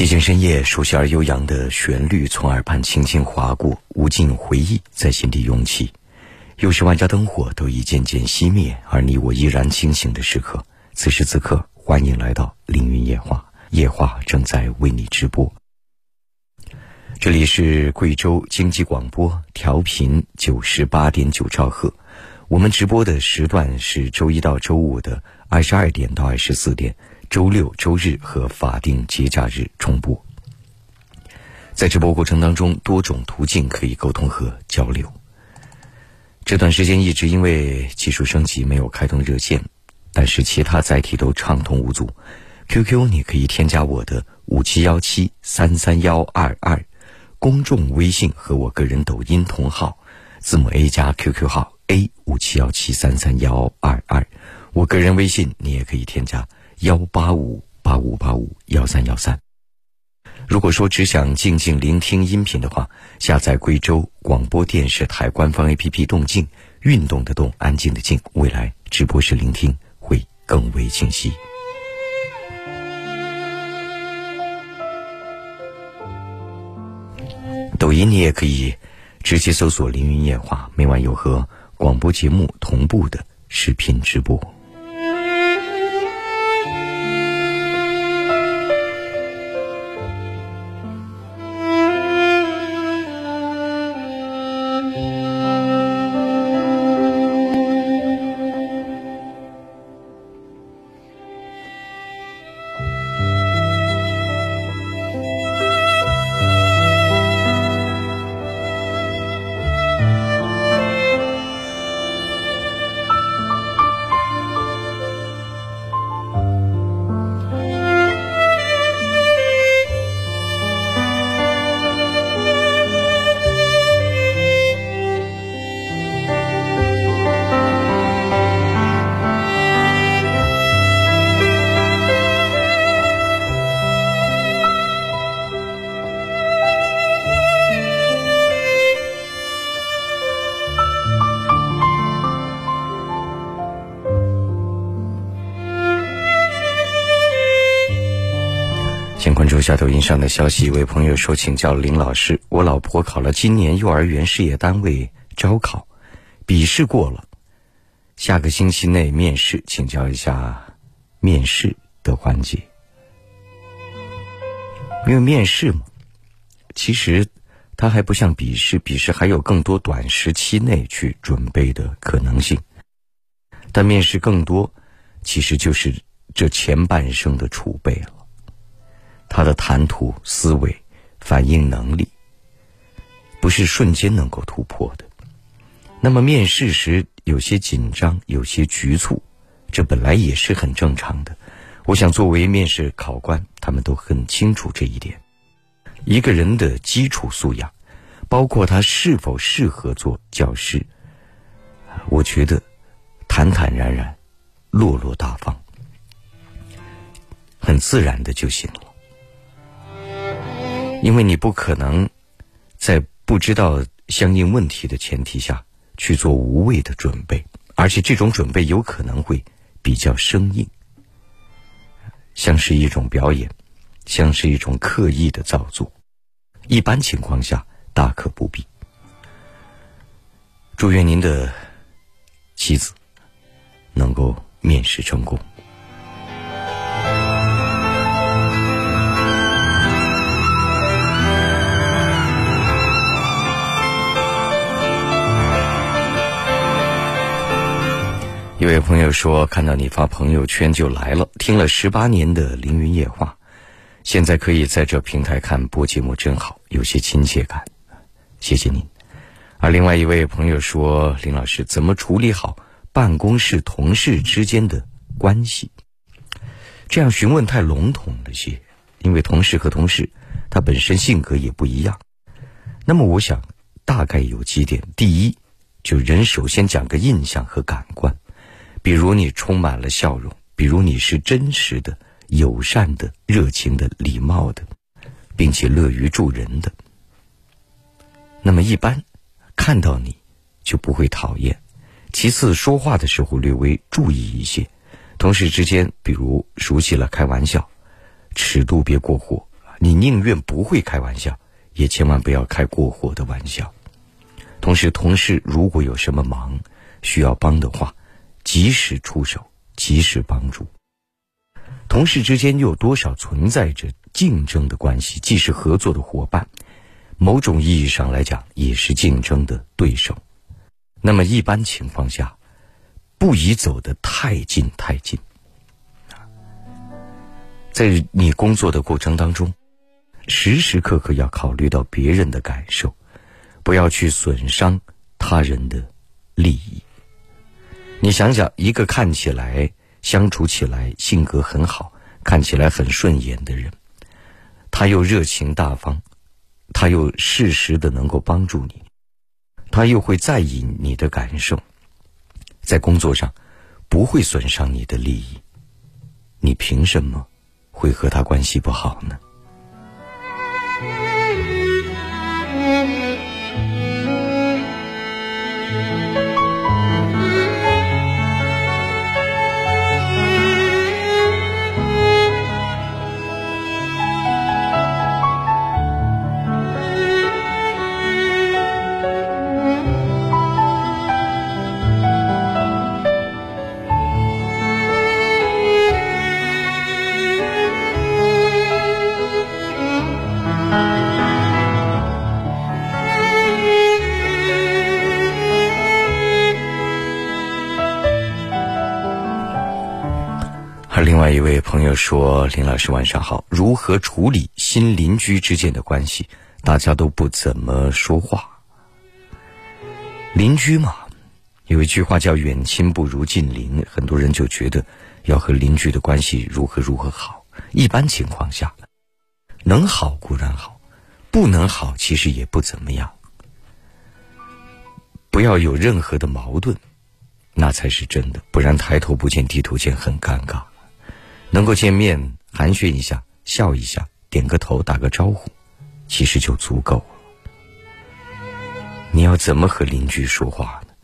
寂静深夜，熟悉而悠扬的旋律从耳畔轻轻划过，无尽回忆在心底涌起。又是万家灯火都已渐渐熄灭，而你我依然清醒的时刻。此时此刻，欢迎来到凌云夜话，夜话正在为你直播。这里是贵州经济广播，调频九十八点九兆赫。我们直播的时段是周一到周五的二十二点到二十四点。周六、周日和法定节假日重播。在直播过程当中，多种途径可以沟通和交流。这段时间一直因为技术升级没有开通热线，但是其他载体都畅通无阻。QQ 你可以添加我的五七幺七三三幺二二，公众微信和我个人抖音同号，字母 A 加 QQ 号 A 五七幺七三三幺二二，我个人微信你也可以添加。幺八五八五八五幺三幺三。如果说只想静静聆听音频的话，下载贵州广播电视台官方 APP“ 动静”，运动的动，安静的静，未来直播时聆听会更为清晰。抖音你也可以直接搜索“凌云夜话”，每晚有和广播节目同步的视频直播。抖音上的消息，一位朋友说：“请教林老师，我老婆考了今年幼儿园事业单位招考，笔试过了，下个星期内面试，请教一下面试的环节。因为面试嘛，其实它还不像笔试，笔试还有更多短时期内去准备的可能性，但面试更多，其实就是这前半生的储备了。”他的谈吐、思维、反应能力，不是瞬间能够突破的。那么面试时有些紧张、有些局促，这本来也是很正常的。我想，作为面试考官，他们都很清楚这一点。一个人的基础素养，包括他是否适合做教师，我觉得坦坦然然、落落大方、很自然的就行了。因为你不可能在不知道相应问题的前提下去做无谓的准备，而且这种准备有可能会比较生硬，像是一种表演，像是一种刻意的造作。一般情况下大可不必。祝愿您的妻子能够面试成功。位朋友说：“看到你发朋友圈就来了，听了十八年的凌云夜话，现在可以在这平台看播节目，真好，有些亲切感，谢谢您。”而另外一位朋友说：“林老师，怎么处理好办公室同事之间的关系？”这样询问太笼统了些，因为同事和同事他本身性格也不一样。那么我想大概有几点：第一，就人首先讲个印象和感官。比如你充满了笑容，比如你是真实的、友善的、热情的、礼貌的，并且乐于助人的，那么一般看到你就不会讨厌。其次，说话的时候略微注意一些，同事之间，比如熟悉了开玩笑，尺度别过火，你宁愿不会开玩笑，也千万不要开过火的玩笑。同时，同事如果有什么忙需要帮的话，及时出手，及时帮助。同事之间又有多少存在着竞争的关系？既是合作的伙伴，某种意义上来讲，也是竞争的对手。那么，一般情况下，不宜走得太近太近。在你工作的过程当中，时时刻刻要考虑到别人的感受，不要去损伤他人的利益。你想想，一个看起来相处起来性格很好、看起来很顺眼的人，他又热情大方，他又适时的能够帮助你，他又会在意你的感受，在工作上不会损伤你的利益，你凭什么？会和他关系不好呢？一位朋友说：“林老师晚上好，如何处理新邻居之间的关系？大家都不怎么说话。邻居嘛，有一句话叫‘远亲不如近邻’，很多人就觉得要和邻居的关系如何如何好。一般情况下，能好固然好，不能好其实也不怎么样。不要有任何的矛盾，那才是真的，不然抬头不见低头见，很尴尬。”能够见面寒暄一下，笑一下，点个头，打个招呼，其实就足够了。你要怎么和邻居说话呢？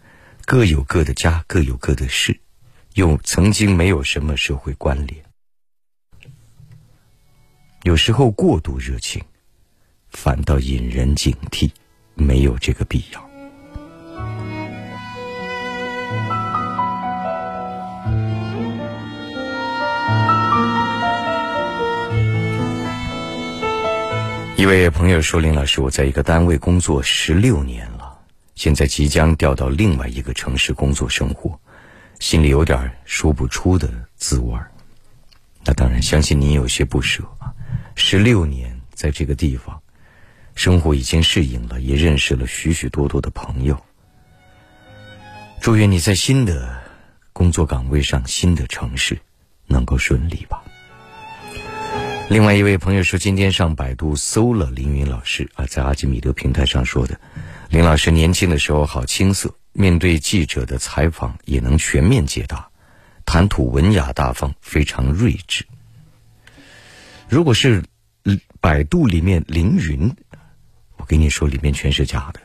各有各的家，各有各的事，又曾经没有什么社会关联。有时候过度热情，反倒引人警惕，没有这个必要。一位朋友说：“林老师，我在一个单位工作十六年了，现在即将调到另外一个城市工作生活，心里有点说不出的滋味儿。那当然，相信您有些不舍啊。十六年在这个地方，生活已经适应了，也认识了许许多多的朋友。祝愿你在新的工作岗位上、新的城市能够顺利吧。”另外一位朋友说，今天上百度搜了凌云老师啊，在阿基米德平台上说的，林老师年轻的时候好青涩，面对记者的采访也能全面解答，谈吐文雅大方，非常睿智。如果是百度里面凌云，我跟你说里面全是假的，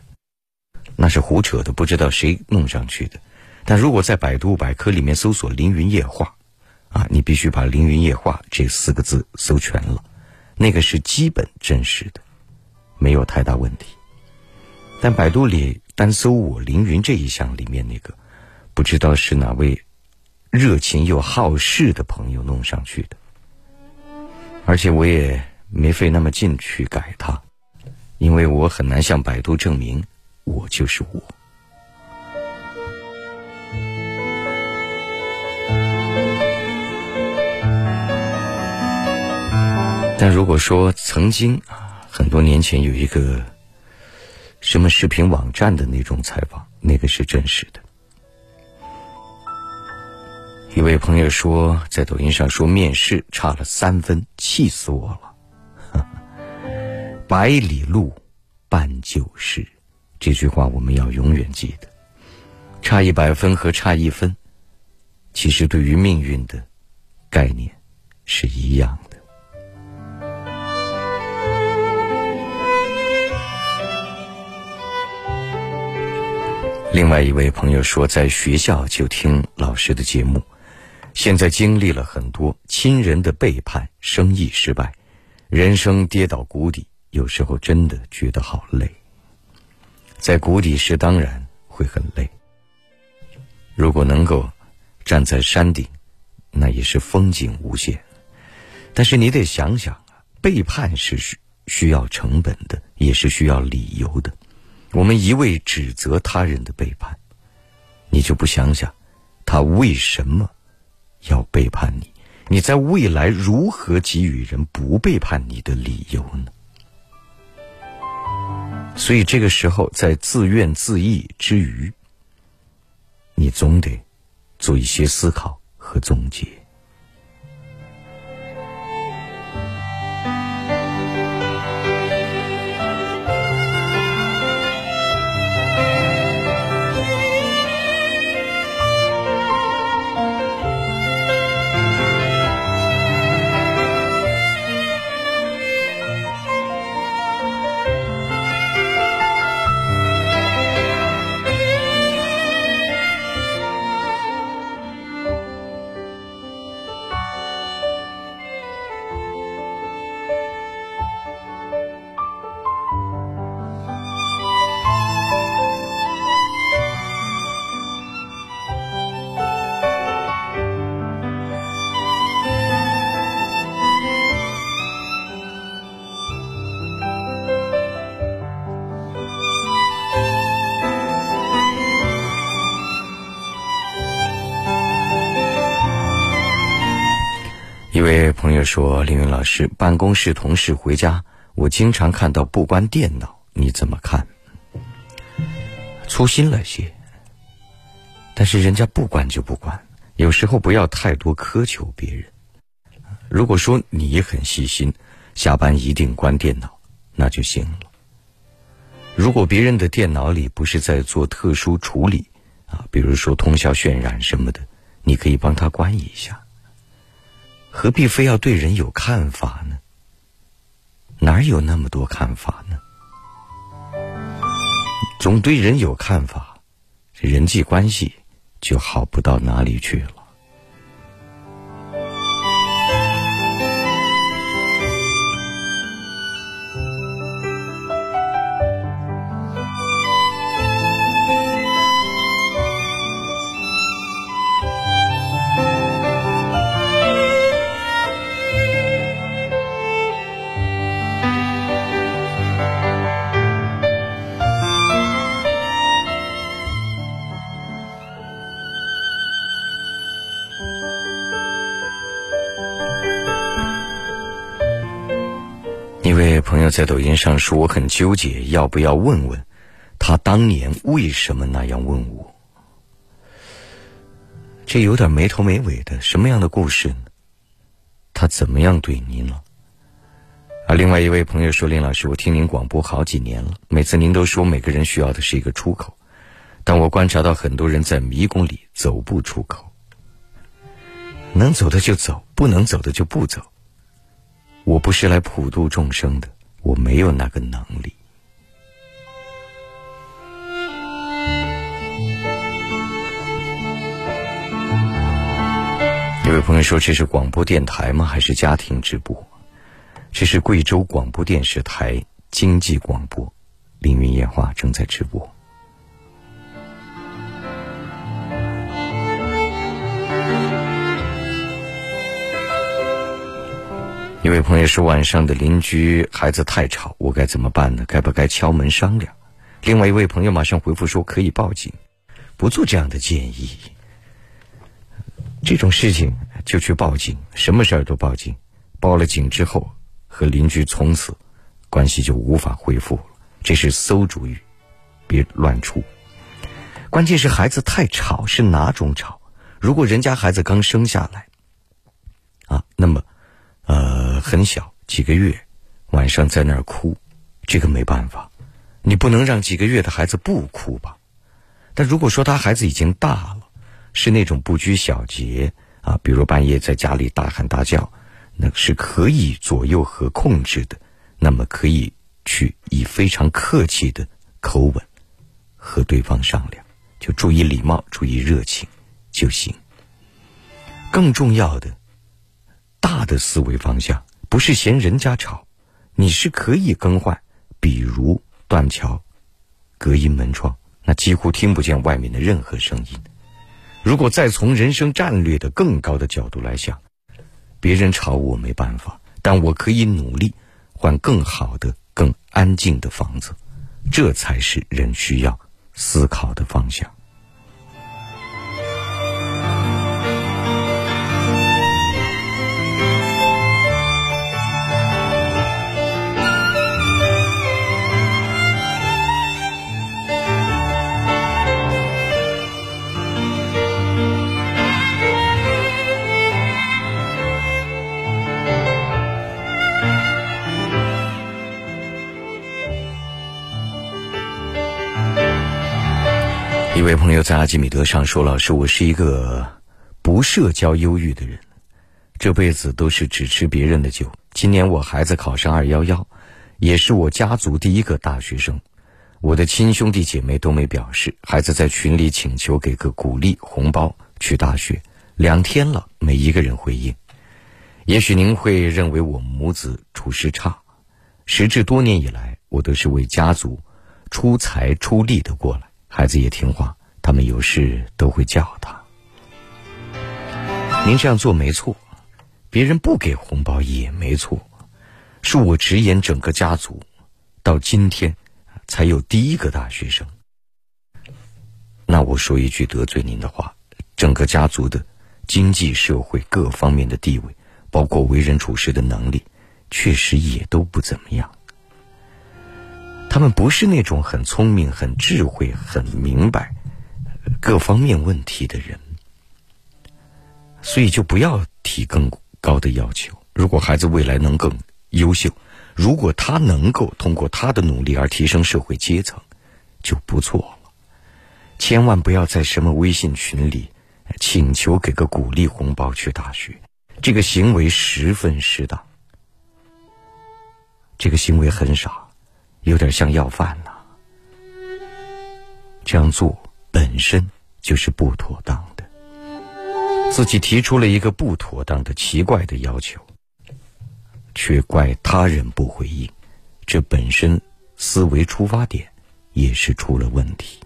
那是胡扯的，不知道谁弄上去的。但如果在百度百科里面搜索凌云夜话。啊，你必须把“凌云夜话”这四个字搜全了，那个是基本真实的，没有太大问题。但百度里单搜我凌云这一项里面那个，不知道是哪位热情又好事的朋友弄上去的，而且我也没费那么劲去改它，因为我很难向百度证明我就是我。但如果说曾经啊，很多年前有一个什么视频网站的那种采访，那个是真实的。一位朋友说，在抖音上说面试差了三分，气死我了。百里路，半旧事，这句话我们要永远记得。差一百分和差一分，其实对于命运的概念是一样的。另外一位朋友说，在学校就听老师的节目，现在经历了很多亲人的背叛、生意失败，人生跌倒谷底，有时候真的觉得好累。在谷底时，当然会很累。如果能够站在山顶，那也是风景无限。但是你得想想啊，背叛是需需要成本的，也是需要理由的。我们一味指责他人的背叛，你就不想想，他为什么要背叛你？你在未来如何给予人不背叛你的理由呢？所以这个时候，在自怨自艾之余，你总得做一些思考和总结。说：“凌云老师，办公室同事回家，我经常看到不关电脑，你怎么看？粗心了些，但是人家不关就不关，有时候不要太多苛求别人。如果说你很细心，下班一定关电脑，那就行了。如果别人的电脑里不是在做特殊处理啊，比如说通宵渲染什么的，你可以帮他关一下。”何必非要对人有看法呢？哪有那么多看法呢？总对人有看法，人际关系就好不到哪里去了。在抖音上说：“我很纠结，要不要问问他当年为什么那样问我？这有点没头没尾的，什么样的故事呢？他怎么样对您了？”而另外一位朋友说：“林老师，我听您广播好几年了，每次您都说每个人需要的是一个出口，但我观察到很多人在迷宫里走不出口，能走的就走，不能走的就不走。”我不是来普度众生的，我没有那个能力。有位朋友说：“这是广播电台吗？还是家庭直播？”这是贵州广播电视台经济广播，凌云夜话正在直播。位朋友说：“晚上的邻居孩子太吵，我该怎么办呢？该不该敲门商量？”另外一位朋友马上回复说：“可以报警，不做这样的建议。这种事情就去报警，什么事儿都报警。报了警之后，和邻居从此关系就无法恢复了。这是馊主意，别乱出。关键是孩子太吵，是哪种吵？如果人家孩子刚生下来，啊，那么。”呃，很小，几个月，晚上在那儿哭，这个没办法，你不能让几个月的孩子不哭吧？但如果说他孩子已经大了，是那种不拘小节啊，比如半夜在家里大喊大叫，那是可以左右和控制的，那么可以去以非常客气的口吻和对方商量，就注意礼貌，注意热情就行。更重要的。大的思维方向不是嫌人家吵，你是可以更换，比如断桥、隔音门窗，那几乎听不见外面的任何声音。如果再从人生战略的更高的角度来想，别人吵我没办法，但我可以努力换更好的、更安静的房子，这才是人需要思考的方向。一位朋友在阿基米德上说：“老师，我是一个不社交忧郁的人，这辈子都是只吃别人的酒。今年我孩子考上二幺幺，也是我家族第一个大学生。我的亲兄弟姐妹都没表示，孩子在群里请求给个鼓励红包去大学，两天了没一个人回应。也许您会认为我母子处事差，时至多年以来，我都是为家族出财出力的过来。”孩子也听话，他们有事都会叫他。您这样做没错，别人不给红包也没错，恕我直言，整个家族到今天才有第一个大学生。那我说一句得罪您的话，整个家族的经济社会各方面的地位，包括为人处事的能力，确实也都不怎么样。他们不是那种很聪明、很智慧、很明白各方面问题的人，所以就不要提更高的要求。如果孩子未来能更优秀，如果他能够通过他的努力而提升社会阶层，就不错了。千万不要在什么微信群里请求给个鼓励红包去大学，这个行为十分失当，这个行为很傻。有点像要饭了，这样做本身就是不妥当的。自己提出了一个不妥当的、奇怪的要求，却怪他人不回应，这本身思维出发点也是出了问题。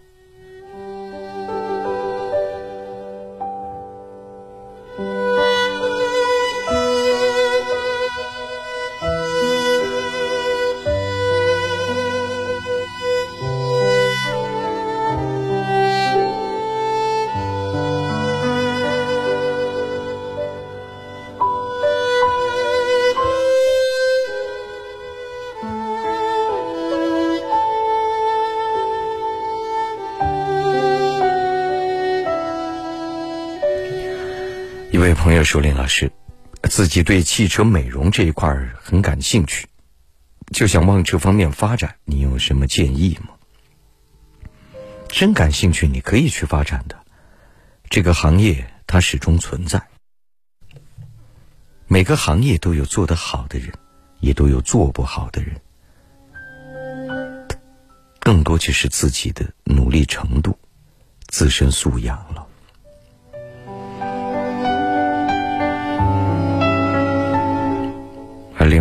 说：“林老师，自己对汽车美容这一块很感兴趣，就想往这方面发展。你有什么建议吗？”真感兴趣，你可以去发展的。这个行业它始终存在，每个行业都有做得好的人，也都有做不好的人，更多就是自己的努力程度、自身素养了。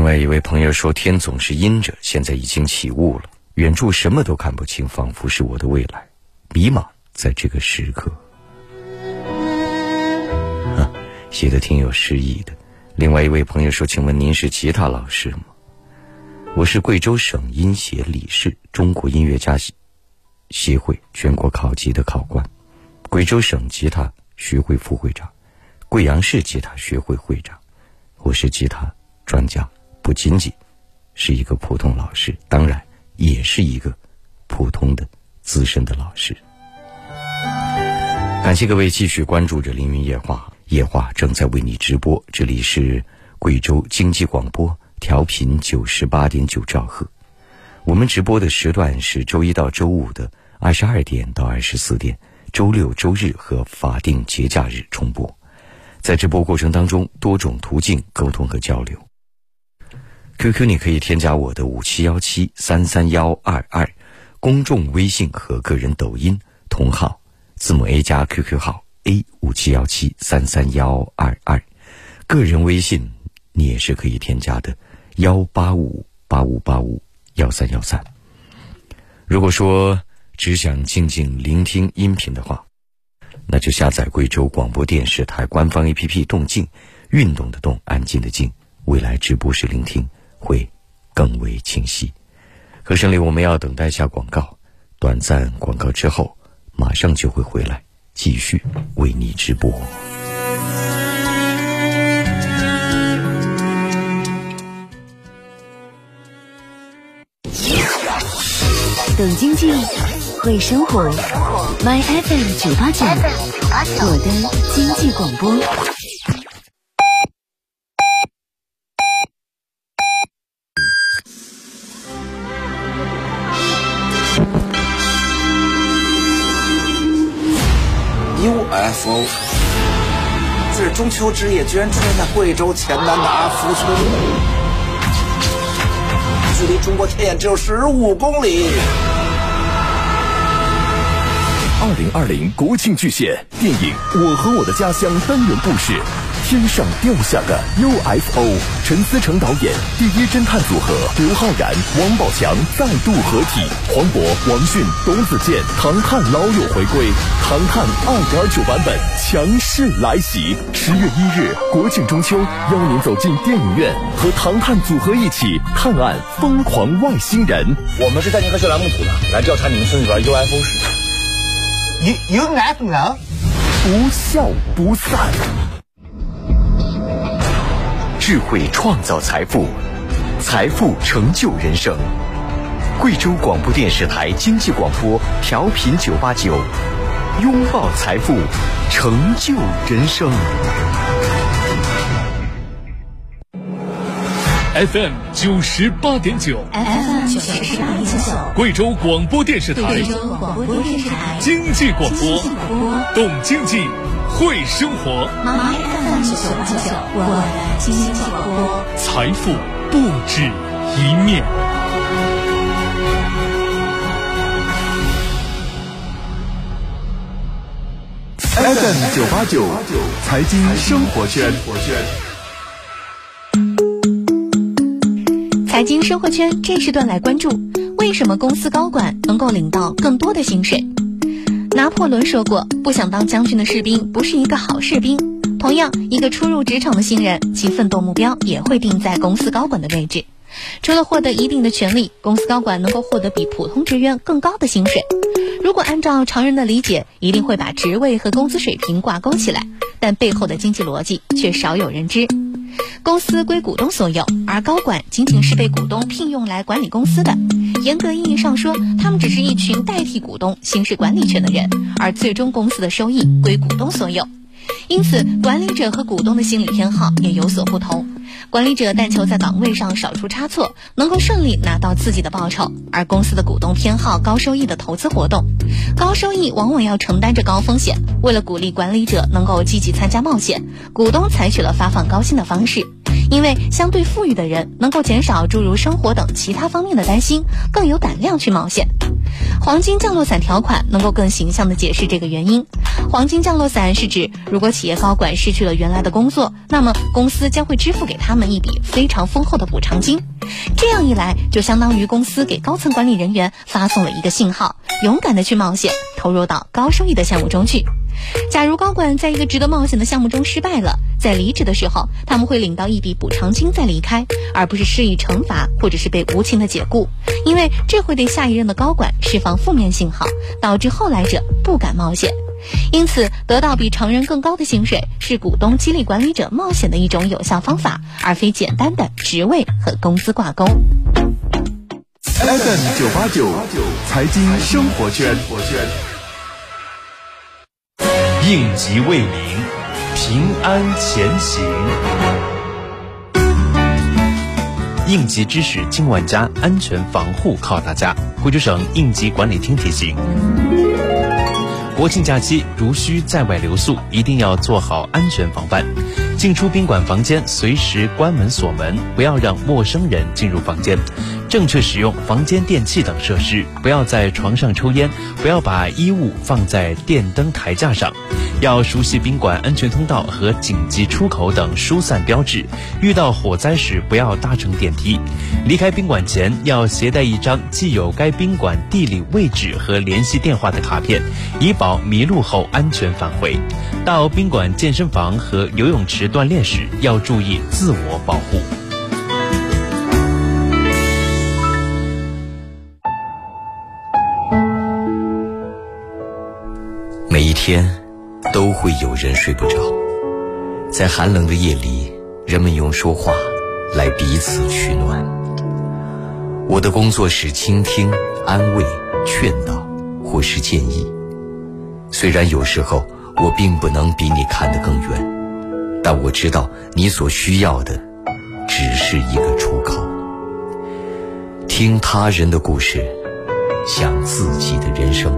另外一位朋友说：“天总是阴着，现在已经起雾了，远处什么都看不清，仿佛是我的未来，迷茫在这个时刻。”写的挺有诗意的。另外一位朋友说：“请问您是吉他老师吗？”我是贵州省音协理事，中国音乐家协会全国考级的考官，贵州省吉他学会副会长，贵阳市吉他学会会长。我是吉他专家。不仅仅是一个普通老师，当然也是一个普通的资深的老师。感谢各位继续关注着《凌云夜话》，夜话正在为你直播。这里是贵州经济广播，调频九十八点九兆赫。我们直播的时段是周一到周五的二十二点到二十四点，周六、周日和法定节假日重播。在直播过程当中，多种途径沟通和交流。QQ，你可以添加我的五七幺七三三幺二二，公众微信和个人抖音同号，字母 A 加 QQ 号 A 五七幺七三三幺二二，个人微信你也是可以添加的，幺八五八五八五幺三幺三。如果说只想静静聆听音频的话，那就下载贵州广播电视台官方 APP“ 动静”，运动的动，安静的静。未来直播时聆听会更为清晰。可胜利，我们要等待下广告，短暂广告之后，马上就会回来继续为你直播。懂经济，会生活，My FM 九八九，我的经济广播。福自中秋之夜居然出现在贵州黔南的阿福村，距离中国天眼只有十五公里。二零二零国庆巨献电影《我和我的家乡》单元故事。天上掉下个 UFO，陈思诚导演第一侦探组合刘昊然、王宝强再度合体，黄渤、王迅、董子健，唐探老友回归，唐探二点九版本强势来袭。十月一日国庆中秋，邀您走进电影院，和唐探组合一起探案疯狂外星人。我们是在宁科学栏目组的，来调查你们村里边 UFO 事件。有有哪种人？不笑不散。智慧创造财富，财富成就人生。贵州广播电视台经济广播调频九八九，拥抱财富，成就人生。FM 九十八点九，FM 九十八点九，贵州广播电视台，贵州广播电视台经济广播，懂经济。会生活，My FM 九八九，我的经济广播，财富不止一面。FM 九八九，财经生活圈。财经生活圈这时段来关注：为什么公司高管能够领到更多的薪水？拿破仑说过：“不想当将军的士兵不是一个好士兵。”同样，一个初入职场的新人，其奋斗目标也会定在公司高管的位置。除了获得一定的权利，公司高管能够获得比普通职员更高的薪水。如果按照常人的理解，一定会把职位和工资水平挂钩起来，但背后的经济逻辑却少有人知。公司归股东所有，而高管仅仅是被股东聘用来管理公司的。严格意义上说，他们只是一群代替股东行使管理权的人，而最终公司的收益归股东所有。因此，管理者和股东的心理偏好也有所不同。管理者但求在岗位上少出差错，能够顺利拿到自己的报酬；而公司的股东偏好高收益的投资活动，高收益往往要承担着高风险。为了鼓励管理者能够积极参加冒险，股东采取了发放高薪的方式。因为相对富裕的人能够减少诸如生活等其他方面的担心，更有胆量去冒险。黄金降落伞条款能够更形象地解释这个原因。黄金降落伞是指，如果企业高管失去了原来的工作，那么公司将会支付给他们一笔非常丰厚的补偿金。这样一来，就相当于公司给高层管理人员发送了一个信号：勇敢地去冒险，投入到高收益的项目中去。假如高管在一个值得冒险的项目中失败了，在离职的时候，他们会领到一笔补偿金再离开，而不是施以惩罚或者是被无情的解雇，因为这会对下一任的高管释放负面信号，导致后来者不敢冒险。因此，得到比常人更高的薪水是股东激励管理者冒险的一种有效方法，而非简单的职位和工资挂钩。FM 九八九财经生活圈。应急为民，平安前行。应急知识今万家，安全防护靠大家。贵州省应急管理厅提醒：国庆假期如需在外留宿，一定要做好安全防范。进出宾馆房间，随时关门锁门，不要让陌生人进入房间。正确使用房间电器等设施，不要在床上抽烟，不要把衣物放在电灯台架上，要熟悉宾馆安全通道和紧急出口等疏散标志。遇到火灾时，不要搭乘电梯。离开宾馆前，要携带一张既有该宾馆地理位置和联系电话的卡片，以保迷路后安全返回。到宾馆健身房和游泳池锻炼时，要注意自我保护。天，都会有人睡不着。在寒冷的夜里，人们用说话来彼此取暖。我的工作是倾听、安慰、劝导，或是建议。虽然有时候我并不能比你看得更远，但我知道你所需要的只是一个出口。听他人的故事，想自己的人生。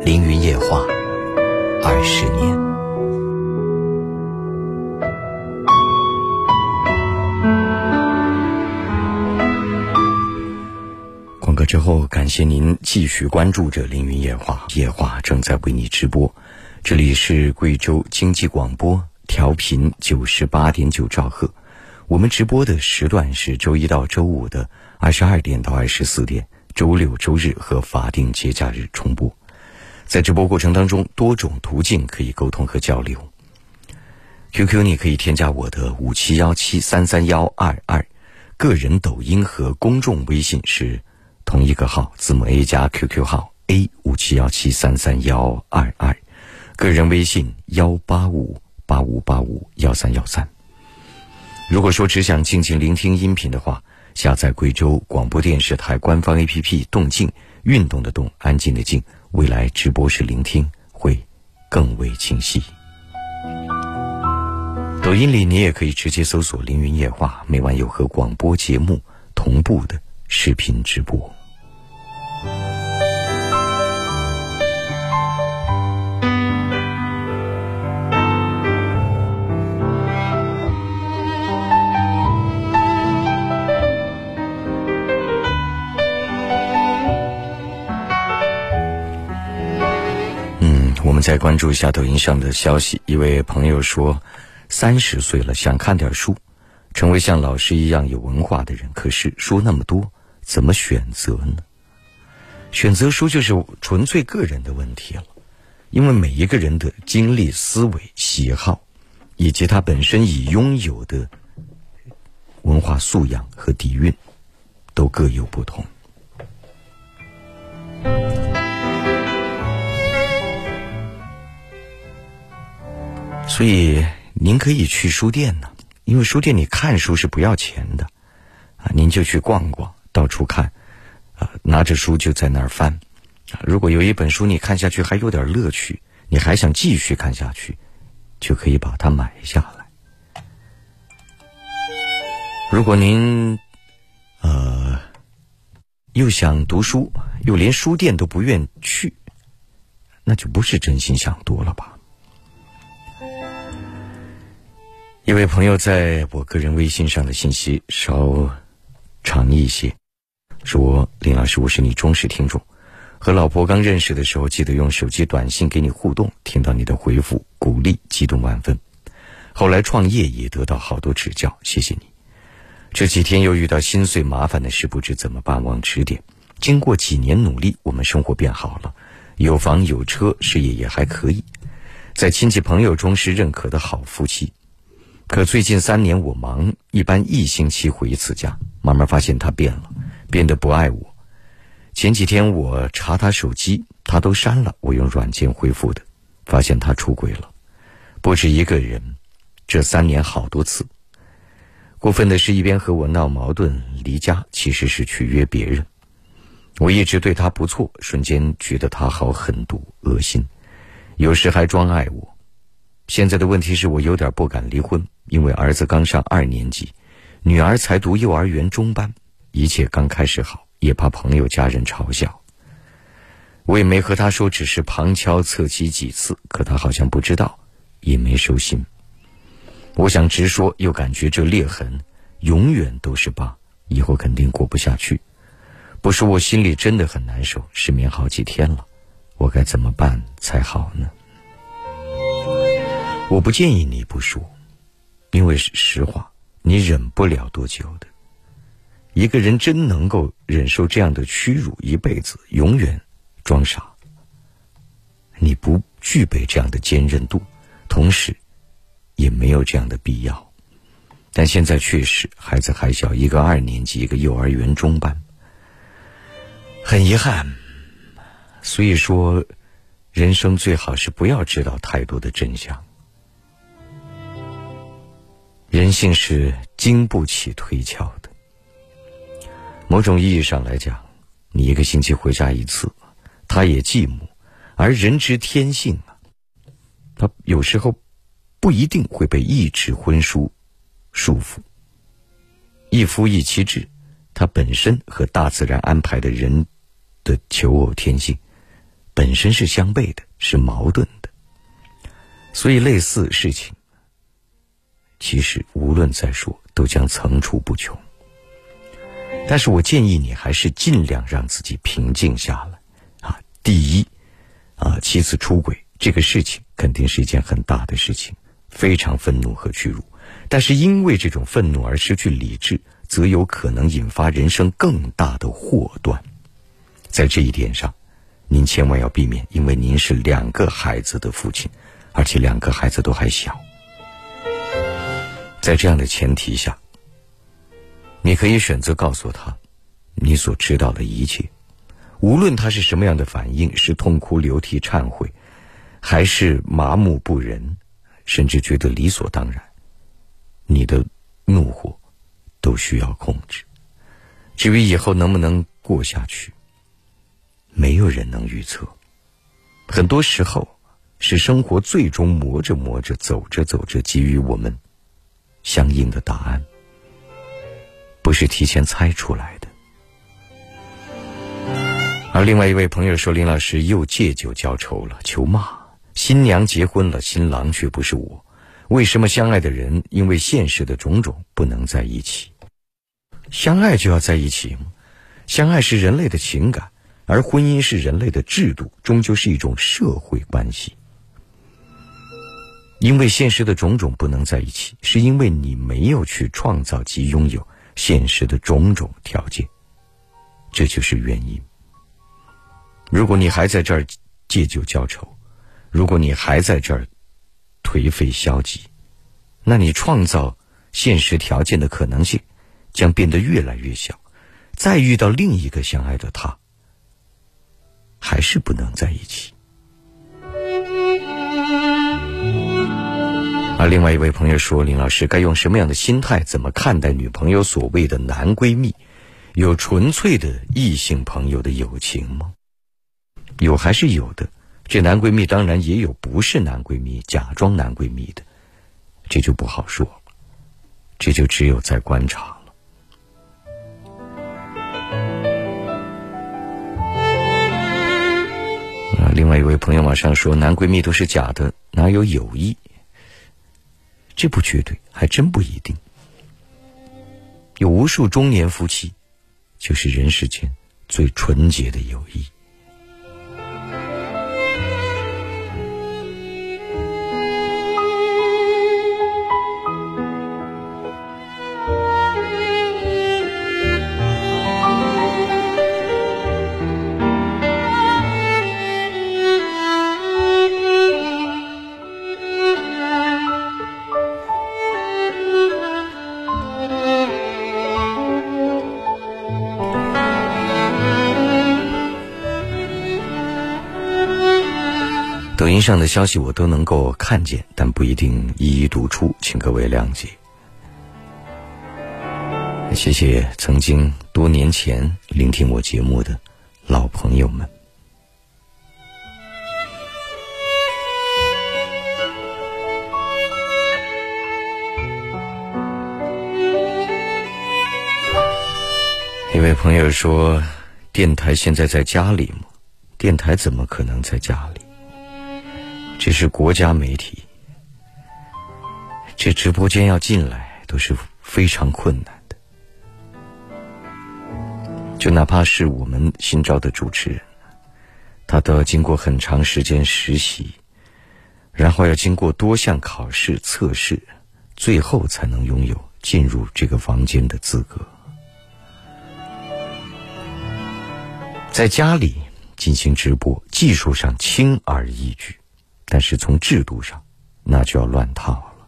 凌云夜话，二十年。广告之后，感谢您继续关注着凌云夜话，夜话正在为你直播。这里是贵州经济广播，调频九十八点九兆赫。我们直播的时段是周一到周五的二十二点到二十四点，周六、周日和法定节假日重播。在直播过程当中，多种途径可以沟通和交流。QQ 你可以添加我的五七幺七三三幺二二，个人抖音和公众微信是同一个号，字母 A 加 QQ 号 A 五七幺七三三幺二二，个人微信幺八五八五八五幺三幺三。如果说只想静静聆听音频的话，下载贵州广播电视台官方 APP“ 动静”，运动的动，安静的静。未来直播时聆听会更为清晰。抖音里你也可以直接搜索“凌云夜话”，每晚有和广播节目同步的视频直播。再关注一下抖音上的消息，一位朋友说，三十岁了想看点书，成为像老师一样有文化的人。可是书那么多，怎么选择呢？选择书就是纯粹个人的问题了，因为每一个人的经历、思维、喜好，以及他本身已拥有的文化素养和底蕴，都各有不同。所以您可以去书店呢，因为书店里看书是不要钱的，啊，您就去逛逛，到处看，啊，拿着书就在那儿翻，如果有一本书你看下去还有点乐趣，你还想继续看下去，就可以把它买下来。如果您，呃，又想读书，又连书店都不愿去，那就不是真心想多了吧。一位朋友在我个人微信上的信息稍长一些，说：“林老师，我是你忠实听众，和老婆刚认识的时候，记得用手机短信给你互动，听到你的回复，鼓励，激动万分。后来创业也得到好多指教，谢谢你。这几天又遇到心碎麻烦的事，不知怎么办，望指点。经过几年努力，我们生活变好了，有房有车，事业也还可以，在亲戚朋友中是认可的好夫妻。”可最近三年我忙，一般一星期回一次家，慢慢发现他变了，变得不爱我。前几天我查他手机，他都删了，我用软件恢复的，发现他出轨了，不止一个人，这三年好多次。过分的是一边和我闹矛盾离家，其实是去约别人。我一直对他不错，瞬间觉得他好狠毒、恶心，有时还装爱我。现在的问题是我有点不敢离婚。因为儿子刚上二年级，女儿才读幼儿园中班，一切刚开始好，也怕朋友家人嘲笑。我也没和他说，只是旁敲侧击几次，可他好像不知道，也没收心。我想直说，又感觉这裂痕永远都是疤，以后肯定过不下去。不说我心里真的很难受，失眠好几天了，我该怎么办才好呢？我不建议你不说，因为实话，你忍不了多久的。一个人真能够忍受这样的屈辱一辈子，永远装傻。你不具备这样的坚韧度，同时也没有这样的必要。但现在确实孩子还小，一个二年级，一个幼儿园中班，很遗憾。所以说，人生最好是不要知道太多的真相。人性是经不起推敲的。某种意义上来讲，你一个星期回家一次，他也寂寞。而人之天性啊，他有时候不一定会被一纸婚书束缚。一夫一妻制，它本身和大自然安排的人的求偶天性本身是相悖的，是矛盾的。所以类似事情，其实无论再说，都将层出不穷。但是我建议你还是尽量让自己平静下来啊！第一。啊，妻子出轨这个事情肯定是一件很大的事情，非常愤怒和屈辱。但是因为这种愤怒而失去理智，则有可能引发人生更大的祸端。在这一点上，您千万要避免，因为您是两个孩子的父亲，而且两个孩子都还小。在这样的前提下，你可以选择告诉他你所知道的一切。无论他是什么样的反应，是痛哭流涕忏悔，还是麻木不仁，甚至觉得理所当然，你的怒火都需要控制。至于以后能不能过下去，没有人能预测。很多时候，是生活最终磨着磨着，走着走着，给予我们相应的答案，不是提前猜出来的。而另外一位朋友说：“林老师又借酒浇愁了，求骂。新娘结婚了，新郎却不是我。为什么相爱的人因为现实的种种不能在一起？相爱就要在一起吗？相爱是人类的情感，而婚姻是人类的制度，终究是一种社会关系。因为现实的种种不能在一起，是因为你没有去创造及拥有现实的种种条件，这就是原因。”如果你还在这儿借酒浇愁，如果你还在这儿颓废消极，那你创造现实条件的可能性将变得越来越小。再遇到另一个相爱的他，还是不能在一起。而另外一位朋友说：“林老师，该用什么样的心态？怎么看待女朋友所谓的男闺蜜？有纯粹的异性朋友的友情吗？”有还是有的，这男闺蜜当然也有不是男闺蜜、假装男闺蜜的，这就不好说，这就只有在观察了。啊，另外一位朋友马上说，男闺蜜都是假的，哪有友谊？这不绝对，还真不一定。有无数中年夫妻，就是人世间最纯洁的友谊。上的消息我都能够看见，但不一定一一读出，请各位谅解。谢谢曾经多年前聆听我节目的老朋友们。一位朋友说：“电台现在在家里吗？电台怎么可能在家里？”这是国家媒体，这直播间要进来都是非常困难的。就哪怕是我们新招的主持人，他都要经过很长时间实习，然后要经过多项考试测试，最后才能拥有进入这个房间的资格。在家里进行直播，技术上轻而易举，但是从制度上，那就要乱套了。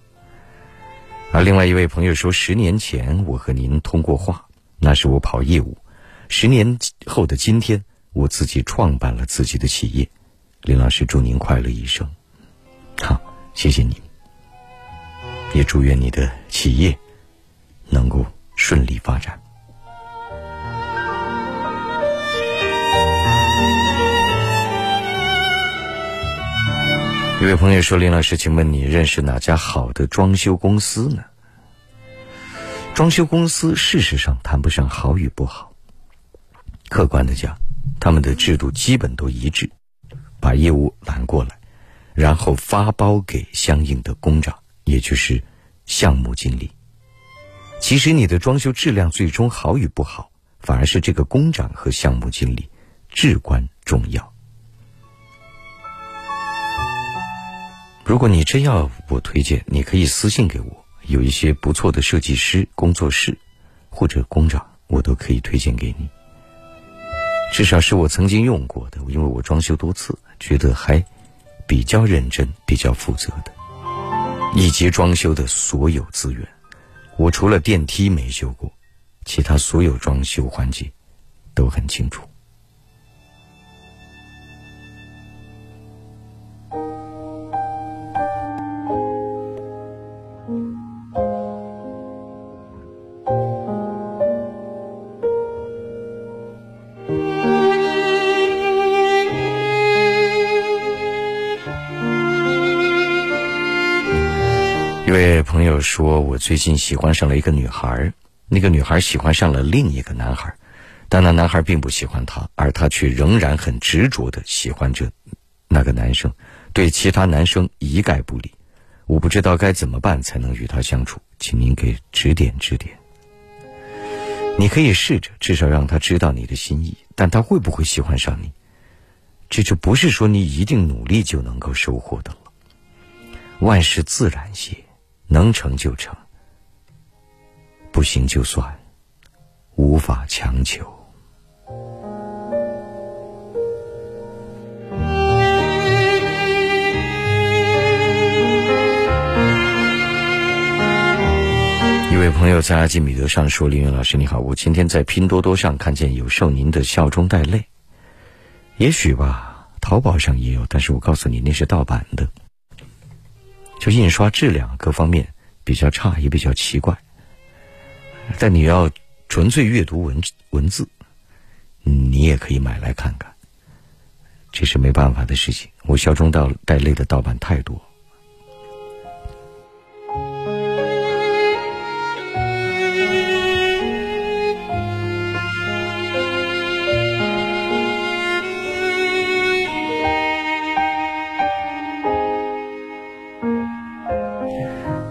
而另外一位朋友说，十年前我和您通过话，那是我跑业务；十年后的今天，我自己创办了自己的企业。林老师，祝您快乐一生。好，谢谢你，也祝愿你的企业能够顺利发展。一位朋友说：“林老师，请问你认识哪家好的装修公司呢？”装修公司事实上谈不上好与不好。客观的讲，他们的制度基本都一致，把业务揽过来，然后发包给相应的工长，也就是项目经理。其实你的装修质量最终好与不好，反而是这个工长和项目经理至关重要。如果你真要我推荐，你可以私信给我，有一些不错的设计师工作室或者工长，我都可以推荐给你。至少是我曾经用过的，因为我装修多次，觉得还比较认真、比较负责的。以及装修的所有资源，我除了电梯没修过，其他所有装修环节都很清楚。位朋友说：“我最近喜欢上了一个女孩，那个女孩喜欢上了另一个男孩，但那男孩并不喜欢她，而她却仍然很执着的喜欢着那个男生，对其他男生一概不理。我不知道该怎么办才能与他相处，请您给指点指点。你可以试着，至少让他知道你的心意，但他会不会喜欢上你，这就不是说你一定努力就能够收获的了。万事自然些。”能成就成，不行就算，无法强求。一位朋友在阿基米德上说：“林云老师你好，我今天在拼多多上看见有受您的笑中带泪，也许吧，淘宝上也有，但是我告诉你那是盗版的。”就印刷质量各方面比较差，也比较奇怪。但你要纯粹阅读文文字，你也可以买来看看。这是没办法的事情。我笑中带带泪的盗版太多。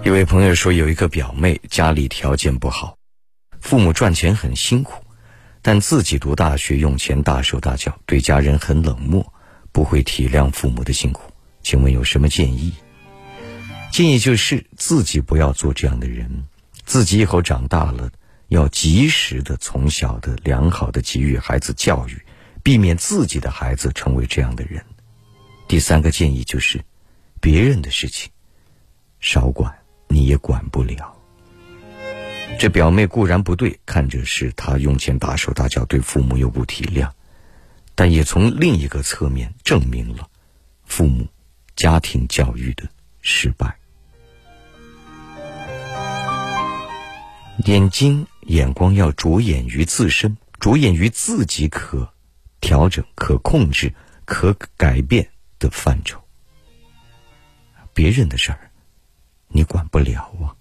一位朋友说，有一个表妹家里条件不好，父母赚钱很辛苦，但自己读大学用钱大手大脚，对家人很冷漠，不会体谅父母的辛苦。请问有什么建议？建议就是自己不要做这样的人，自己以后长大了要及时的从小的良好的给予孩子教育，避免自己的孩子成为这样的人。第三个建议就是，别人的事情少管。你也管不了。这表妹固然不对，看着是她用钱大手大脚，对父母又不体谅，但也从另一个侧面证明了父母家庭教育的失败。眼睛眼光要着眼于自身，着眼于自己可调整、可控制、可改变的范畴。别人的事儿。你管不了啊！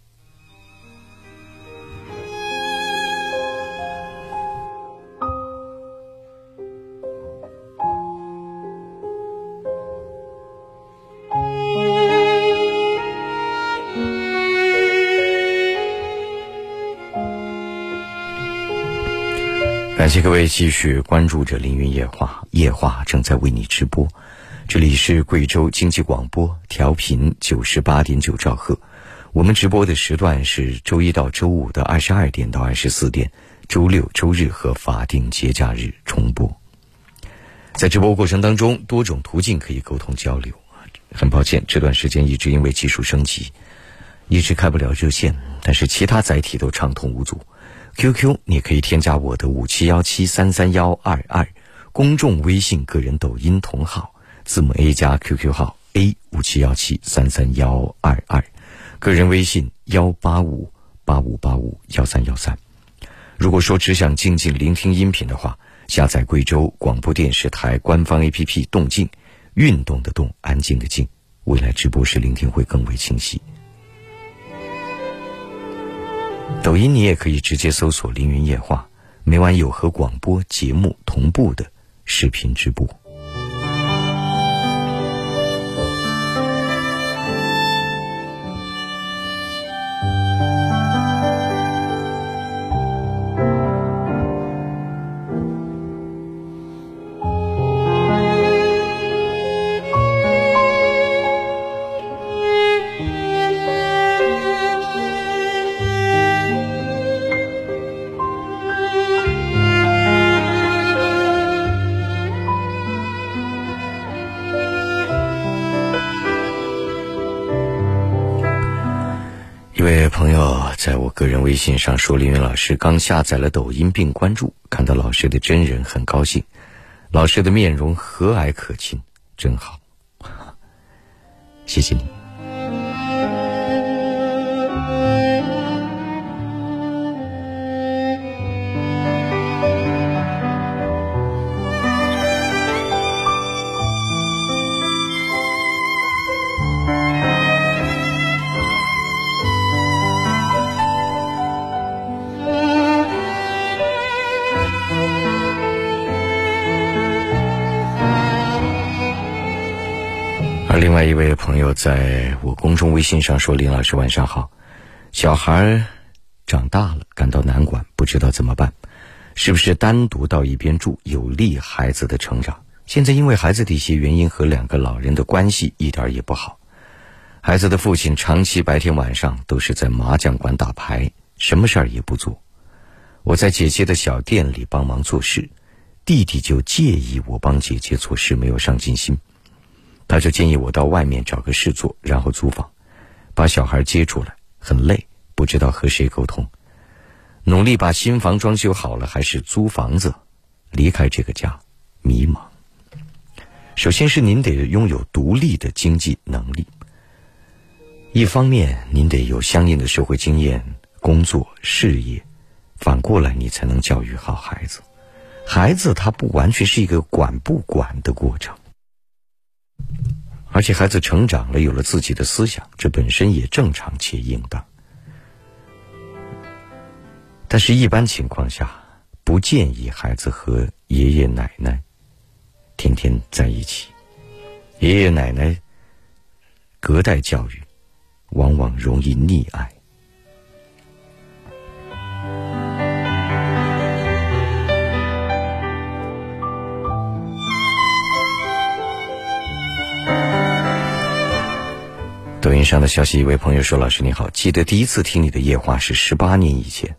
感谢各位继续关注着凌云夜话，夜话正在为你直播。这里是贵州经济广播，调频九十八点九兆赫。我们直播的时段是周一到周五的二十二点到二十四点，周六、周日和法定节假日重播。在直播过程当中，多种途径可以沟通交流。很抱歉，这段时间一直因为技术升级，一直开不了热线，但是其他载体都畅通无阻。QQ，你可以添加我的五七幺七三三幺二二，公众微信、个人抖音同号，字母 A 加 QQ 号 A 五七幺七三三幺二二，个人微信幺八五八五八五幺三幺三。如果说只想静静聆听音频的话，下载贵州广播电视台官方 APP“ 动静”，运动的动，安静的静，未来直播时聆听会更为清晰。抖音你也可以直接搜索“凌云夜话”，每晚有和广播节目同步的视频直播。信上说，林云老师刚下载了抖音并关注，看到老师的真人很高兴，老师的面容和蔼可亲，真好，谢谢你。在我公众微信上说：“林老师晚上好，小孩长大了，感到难管，不知道怎么办，是不是单独到一边住有利孩子的成长？现在因为孩子的一些原因和两个老人的关系一点也不好，孩子的父亲长期白天晚上都是在麻将馆打牌，什么事儿也不做。我在姐姐的小店里帮忙做事，弟弟就介意我帮姐姐做事，没有上进心。”他就建议我到外面找个事做，然后租房，把小孩接出来。很累，不知道和谁沟通。努力把新房装修好了，还是租房子，离开这个家，迷茫。首先是您得拥有独立的经济能力。一方面，您得有相应的社会经验、工作、事业；反过来，你才能教育好孩子。孩子他不完全是一个管不管的过程。而且孩子成长了，有了自己的思想，这本身也正常且应当。但是，一般情况下，不建议孩子和爷爷奶奶天天在一起。爷爷奶奶隔代教育，往往容易溺爱。抖音上的消息，一位朋友说：“老师你好，记得第一次听你的夜话是十八年以前，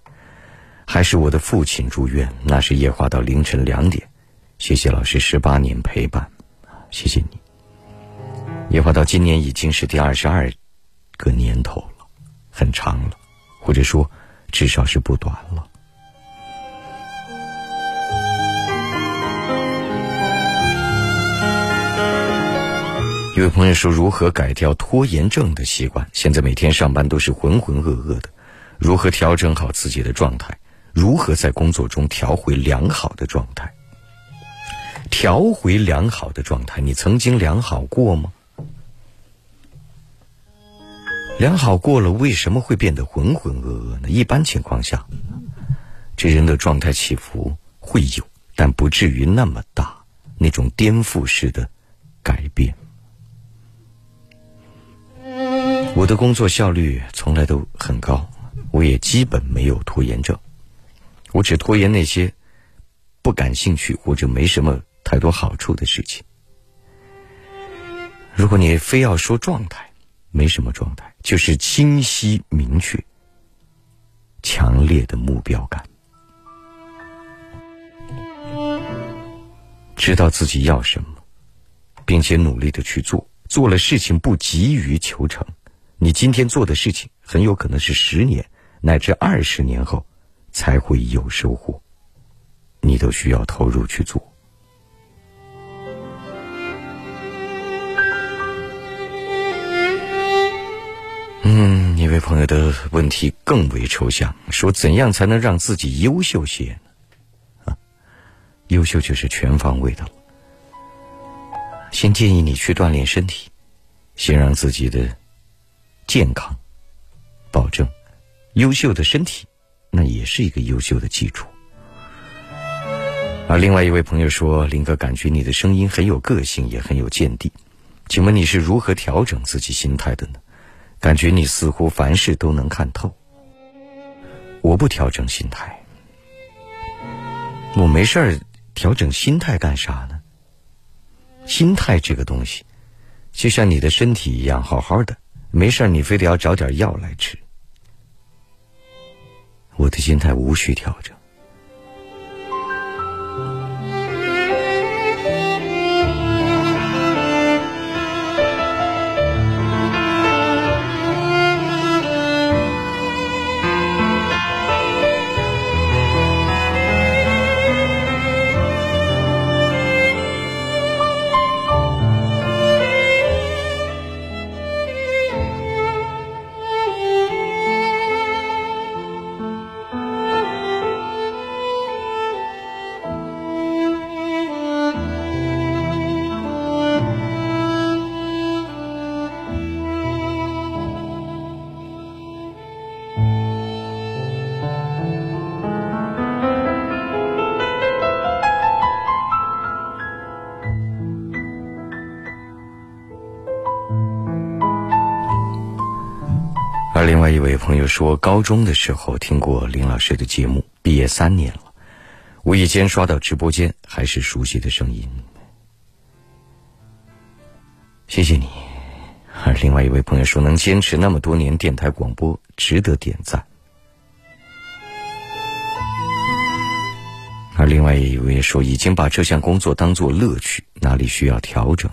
还是我的父亲住院，那是夜话到凌晨两点。谢谢老师十八年陪伴，谢谢你。夜话到今年已经是第二十二个年头了，很长了，或者说至少是不短了。”一位朋友说：“如何改掉拖延症的习惯？现在每天上班都是浑浑噩噩的，如何调整好自己的状态？如何在工作中调回良好的状态？调回良好的状态，你曾经良好过吗？良好过了，为什么会变得浑浑噩噩呢？一般情况下，这人的状态起伏会有，但不至于那么大，那种颠覆式的改变。”我的工作效率从来都很高，我也基本没有拖延症。我只拖延那些不感兴趣或者没什么太多好处的事情。如果你非要说状态，没什么状态，就是清晰明确、强烈的目标感，知道自己要什么，并且努力的去做。做了事情不急于求成，你今天做的事情很有可能是十年乃至二十年后才会有收获，你都需要投入去做。嗯，一位朋友的问题更为抽象，说怎样才能让自己优秀些？啊，优秀就是全方位的了。先建议你去锻炼身体，先让自己的健康保证。优秀的身体，那也是一个优秀的基础。而另外一位朋友说：“林哥，感觉你的声音很有个性，也很有见地，请问你是如何调整自己心态的呢？感觉你似乎凡事都能看透。我不调整心态，我没事儿调整心态干啥呢？”心态这个东西，就像你的身体一样，好好的，没事你非得要找点药来吃。我的心态无需调整。说，高中的时候听过林老师的节目，毕业三年了，无意间刷到直播间，还是熟悉的声音。谢谢你。而另外一位朋友说，能坚持那么多年电台广播，值得点赞。而另外一位说，已经把这项工作当做乐趣，哪里需要调整？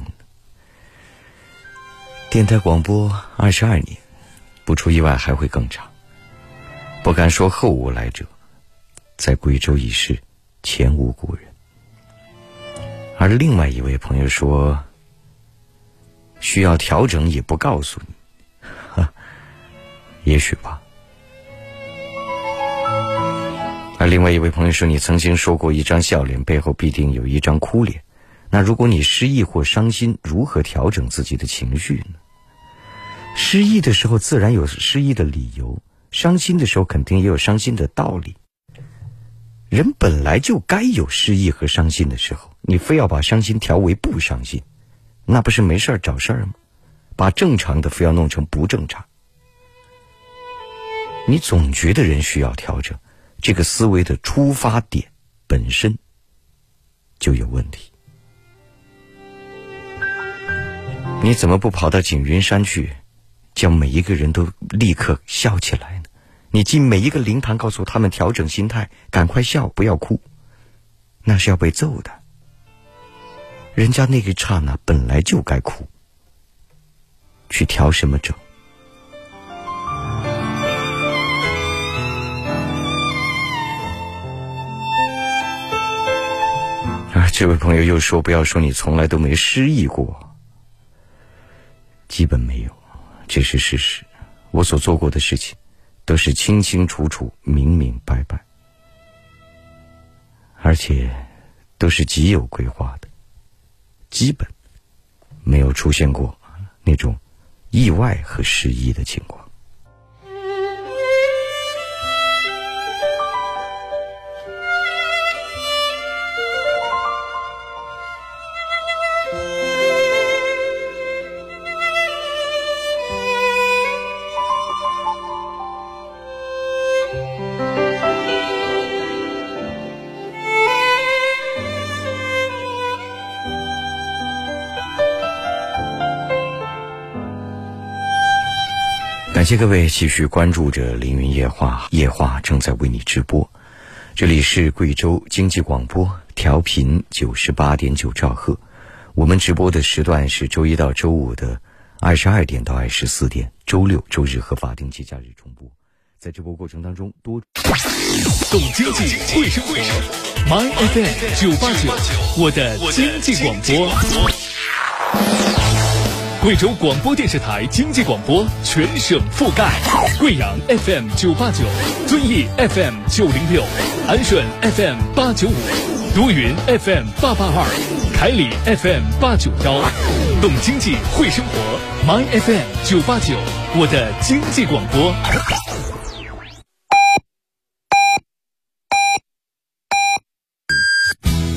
电台广播二十二年。不出意外还会更长。不敢说后无来者，在贵州已是前无古人。而另外一位朋友说，需要调整也不告诉你，也许吧。而另外一位朋友说，你曾经说过，一张笑脸背后必定有一张哭脸。那如果你失意或伤心，如何调整自己的情绪呢？失意的时候，自然有失意的理由；伤心的时候，肯定也有伤心的道理。人本来就该有失意和伤心的时候，你非要把伤心调为不伤心，那不是没事儿找事儿吗？把正常的非要弄成不正常，你总觉得人需要调整，这个思维的出发点本身就有问题。你怎么不跑到景云山去？叫每一个人都立刻笑起来呢？你进每一个灵堂，告诉他们调整心态，赶快笑，不要哭，那是要被揍的。人家那个刹那本来就该哭，去调什么整？啊，这位朋友又说：“不要说你从来都没失忆过，基本没有。”这是事实，我所做过的事情，都是清清楚楚、明明白白，而且都是极有规划的，基本没有出现过那种意外和失意的情况。感谢各位继续关注着《凌云夜话》，夜话正在为你直播。这里是贵州经济广播，调频九十八点九兆赫。我们直播的时段是周一到周五的二十二点到二十四点，周六、周日和法定节假日重播。在直播过程当中，多懂经济，会生活，My FM 九八九，我的经济广播。贵州广播电视台经济广播全省覆盖，贵阳 FM 九八九，遵义 FM 九零六，安顺 FM 八九五，都匀 FM 八八二，凯里 FM 八九幺，懂经济会生活，My FM 九八九，我的经济广播。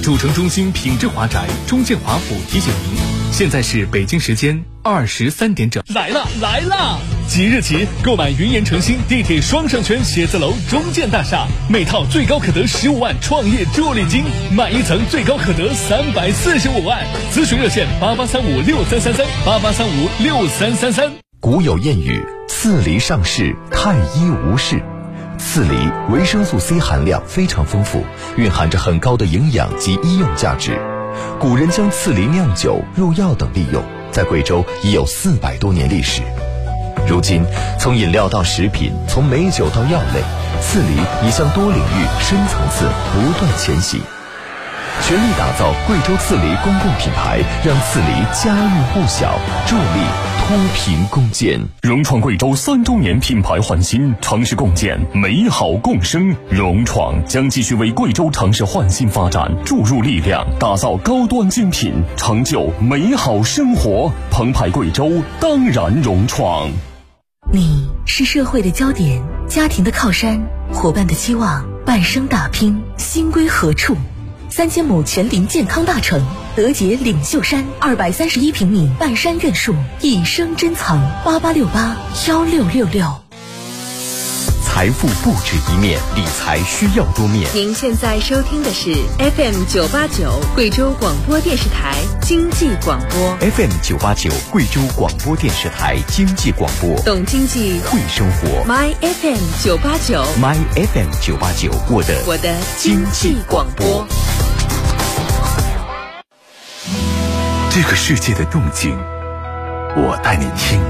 主城中心品质华宅中建华府提醒您，现在是北京时间二十三点整。来了来了！即日起购买云岩城新地铁双商圈写字楼中建大厦，每套最高可得十五万创业助力金，买一层最高可得三百四十五万。咨询热线八八三五六三三三八八三五六三三三。古有谚语：“刺梨上市，太医无事。”刺梨维生素 C 含量非常丰富，蕴含着很高的营养及医用价值。古人将刺梨酿酒、入药等利用，在贵州已有四百多年历史。如今，从饮料到食品，从美酒到药类，刺梨已向多领域、深层次不断前行。全力打造贵州刺梨公共品牌，让刺梨家喻户晓，助力。脱贫攻坚，融创贵州三周年品牌焕新，城市共建，美好共生。融创将继续为贵州城市焕新发展注入力量，打造高端精品，成就美好生活。澎湃贵州，当然融创。你是社会的焦点，家庭的靠山，伙伴的期望，半生打拼，心归何处？三千亩全林健康大城，德杰领袖山，二百三十一平米半山院墅，一生珍藏。八八六八幺六六六。财富不止一面，理财需要多面。您现在收听的是 FM 九八九贵州广播电视台经济广播。FM 九八九贵州广播电视台经济广播，懂经济会生活。My FM 九八九，My FM 九八九，我的我的经济广播。这个世界的动静，我带你听，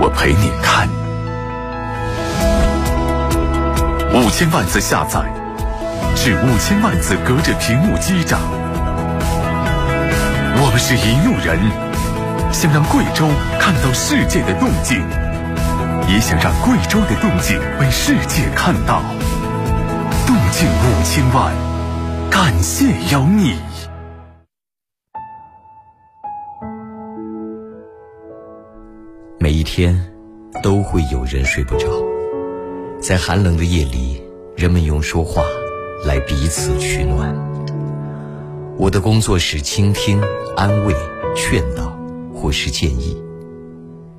我陪你看。五千万次下载，至五千万次隔着屏幕击掌。我们是一路人，想让贵州看到世界的动静，也想让贵州的动静被世界看到。动静五千万，感谢有你。每一天，都会有人睡不着。在寒冷的夜里，人们用说话来彼此取暖。我的工作是倾听、安慰、劝导，或是建议。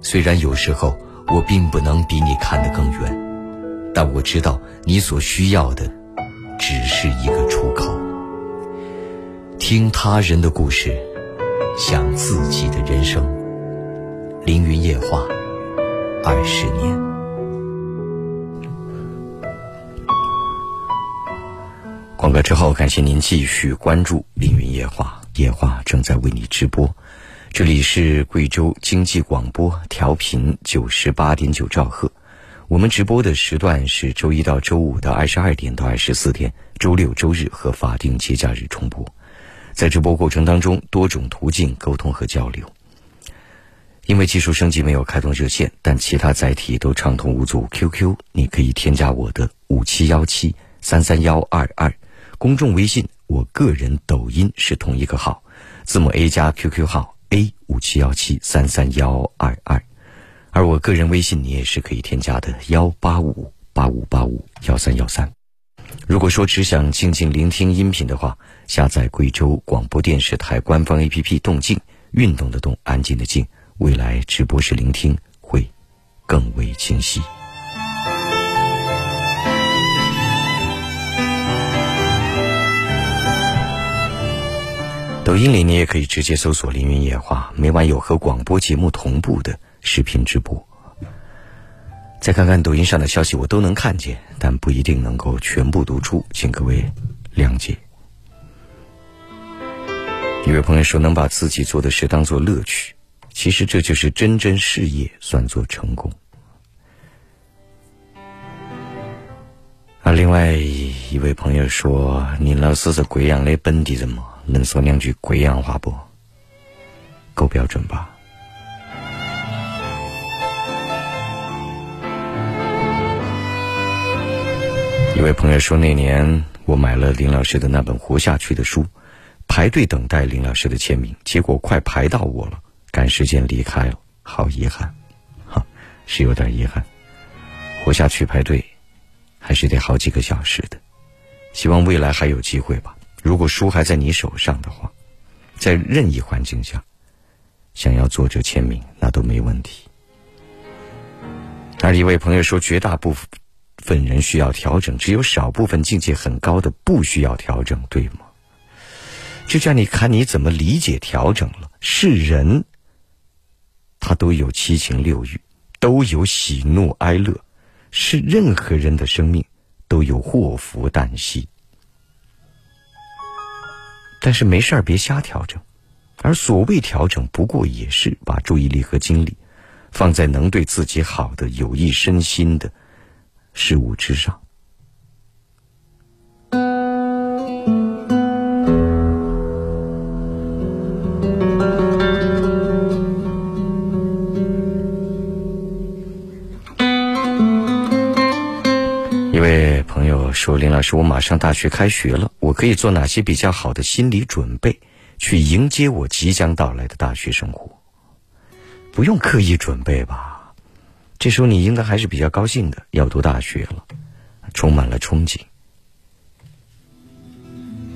虽然有时候我并不能比你看得更远，但我知道你所需要的，只是一个出口。听他人的故事，想自己的人生。凌云夜话，二十年。广告之后，感谢您继续关注凌云夜话，夜话正在为你直播。这里是贵州经济广播，调频九十八点九兆赫。我们直播的时段是周一到周五的二十二点到二十四点，周六、周日和法定节假日重播。在直播过程当中，多种途径沟通和交流。因为技术升级没有开通热线，但其他载体都畅通无阻。QQ，你可以添加我的五七幺七三三幺二二，公众微信，我个人抖音是同一个号，字母 A 加 QQ 号 A 五七幺七三三幺二二，而我个人微信你也是可以添加的幺八五八五八五幺三幺三。如果说只想静静聆听音频的话，下载贵州广播电视台官方 APP“ 动静”，运动的动，安静的静。未来直播时聆听会更为清晰。抖音里你也可以直接搜索“凌云夜话”，每晚有和广播节目同步的视频直播。再看看抖音上的消息，我都能看见，但不一定能够全部读出，请各位谅解。一位朋友说：“能把自己做的事当做乐趣，其实这就是真真事业算作成功。”啊，另外一位朋友说：“宁老师是贵阳的本地人吗，能说两句贵阳话不？够标准吧？”一位朋友说：“那年我买了林老师的那本《活下去》的书。”排队等待林老师的签名，结果快排到我了，赶时间离开了，好遗憾，哈，是有点遗憾。活下去排队，还是得好几个小时的。希望未来还有机会吧。如果书还在你手上的话，在任意环境下，想要作者签名那都没问题。而一位朋友说，绝大部分人需要调整，只有少部分境界很高的不需要调整，对吗？就叫你看你怎么理解调整了。是人，他都有七情六欲，都有喜怒哀乐，是任何人的生命都有祸福旦夕。但是没事儿别瞎调整，而所谓调整，不过也是把注意力和精力放在能对自己好的、有益身心的事物之上。说林老师，我马上大学开学了，我可以做哪些比较好的心理准备，去迎接我即将到来的大学生活？不用刻意准备吧？这时候你应该还是比较高兴的，要读大学了，充满了憧憬。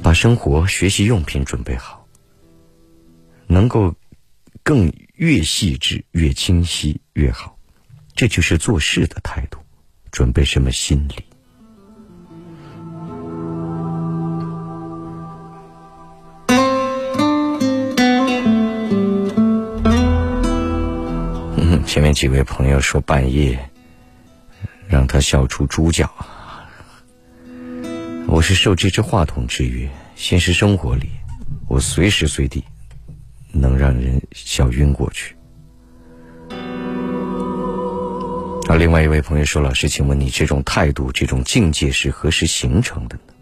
把生活、学习用品准备好，能够更越细致、越清晰越好，这就是做事的态度。准备什么心理？前面几位朋友说半夜让他笑出猪叫，我是受这只话筒制约。现实生活里，我随时随地能让人笑晕过去。而另外一位朋友说：“老师，请问你这种态度、这种境界是何时形成的呢？”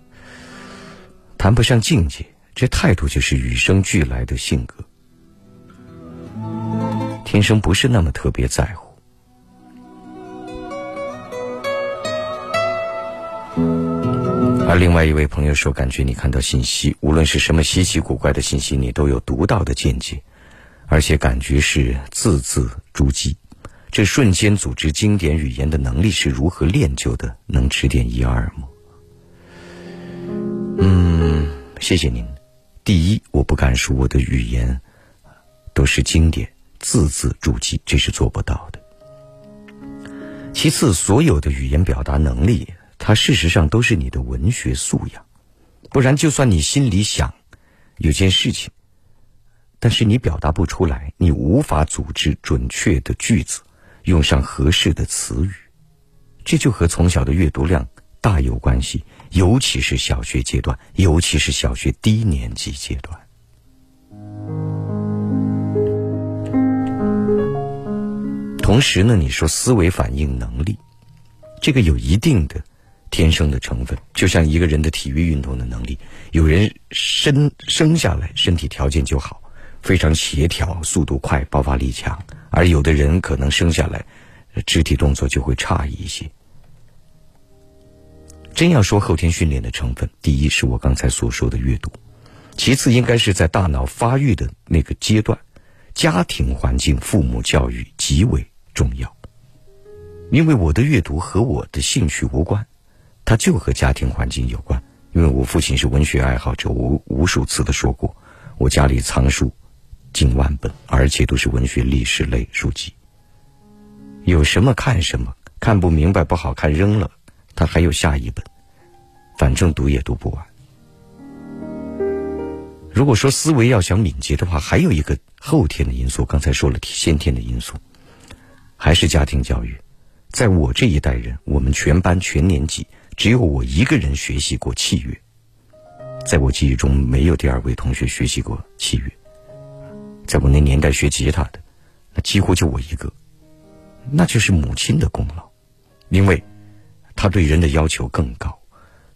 谈不上境界，这态度就是与生俱来的性格。天生不是那么特别在乎，而另外一位朋友说，感觉你看到信息，无论是什么稀奇古怪的信息，你都有独到的见解，而且感觉是字字珠玑。这瞬间组织经典语言的能力是如何练就的？能指点一二吗？嗯，谢谢您。第一，我不敢说我的语言都是经典。字字珠玑，这是做不到的。其次，所有的语言表达能力，它事实上都是你的文学素养。不然，就算你心里想有件事情，但是你表达不出来，你无法组织准确的句子，用上合适的词语，这就和从小的阅读量大有关系。尤其是小学阶段，尤其是小学低年级阶段。同时呢，你说思维反应能力，这个有一定的天生的成分，就像一个人的体育运动的能力，有人生生下来身体条件就好，非常协调，速度快，爆发力强，而有的人可能生下来肢体动作就会差一些。真要说后天训练的成分，第一是我刚才所说的阅读，其次应该是在大脑发育的那个阶段，家庭环境、父母教育极为。重要，因为我的阅读和我的兴趣无关，它就和家庭环境有关。因为我父亲是文学爱好者，我无数次的说过，我家里藏书近万本，而且都是文学历史类书籍。有什么看什么，看不明白不好看扔了，他还有下一本，反正读也读不完。如果说思维要想敏捷的话，还有一个后天的因素，刚才说了先天的因素。还是家庭教育，在我这一代人，我们全班全年级只有我一个人学习过器乐，在我记忆中没有第二位同学学习过器乐。在我那年代学吉他的，那几乎就我一个，那就是母亲的功劳，因为她对人的要求更高，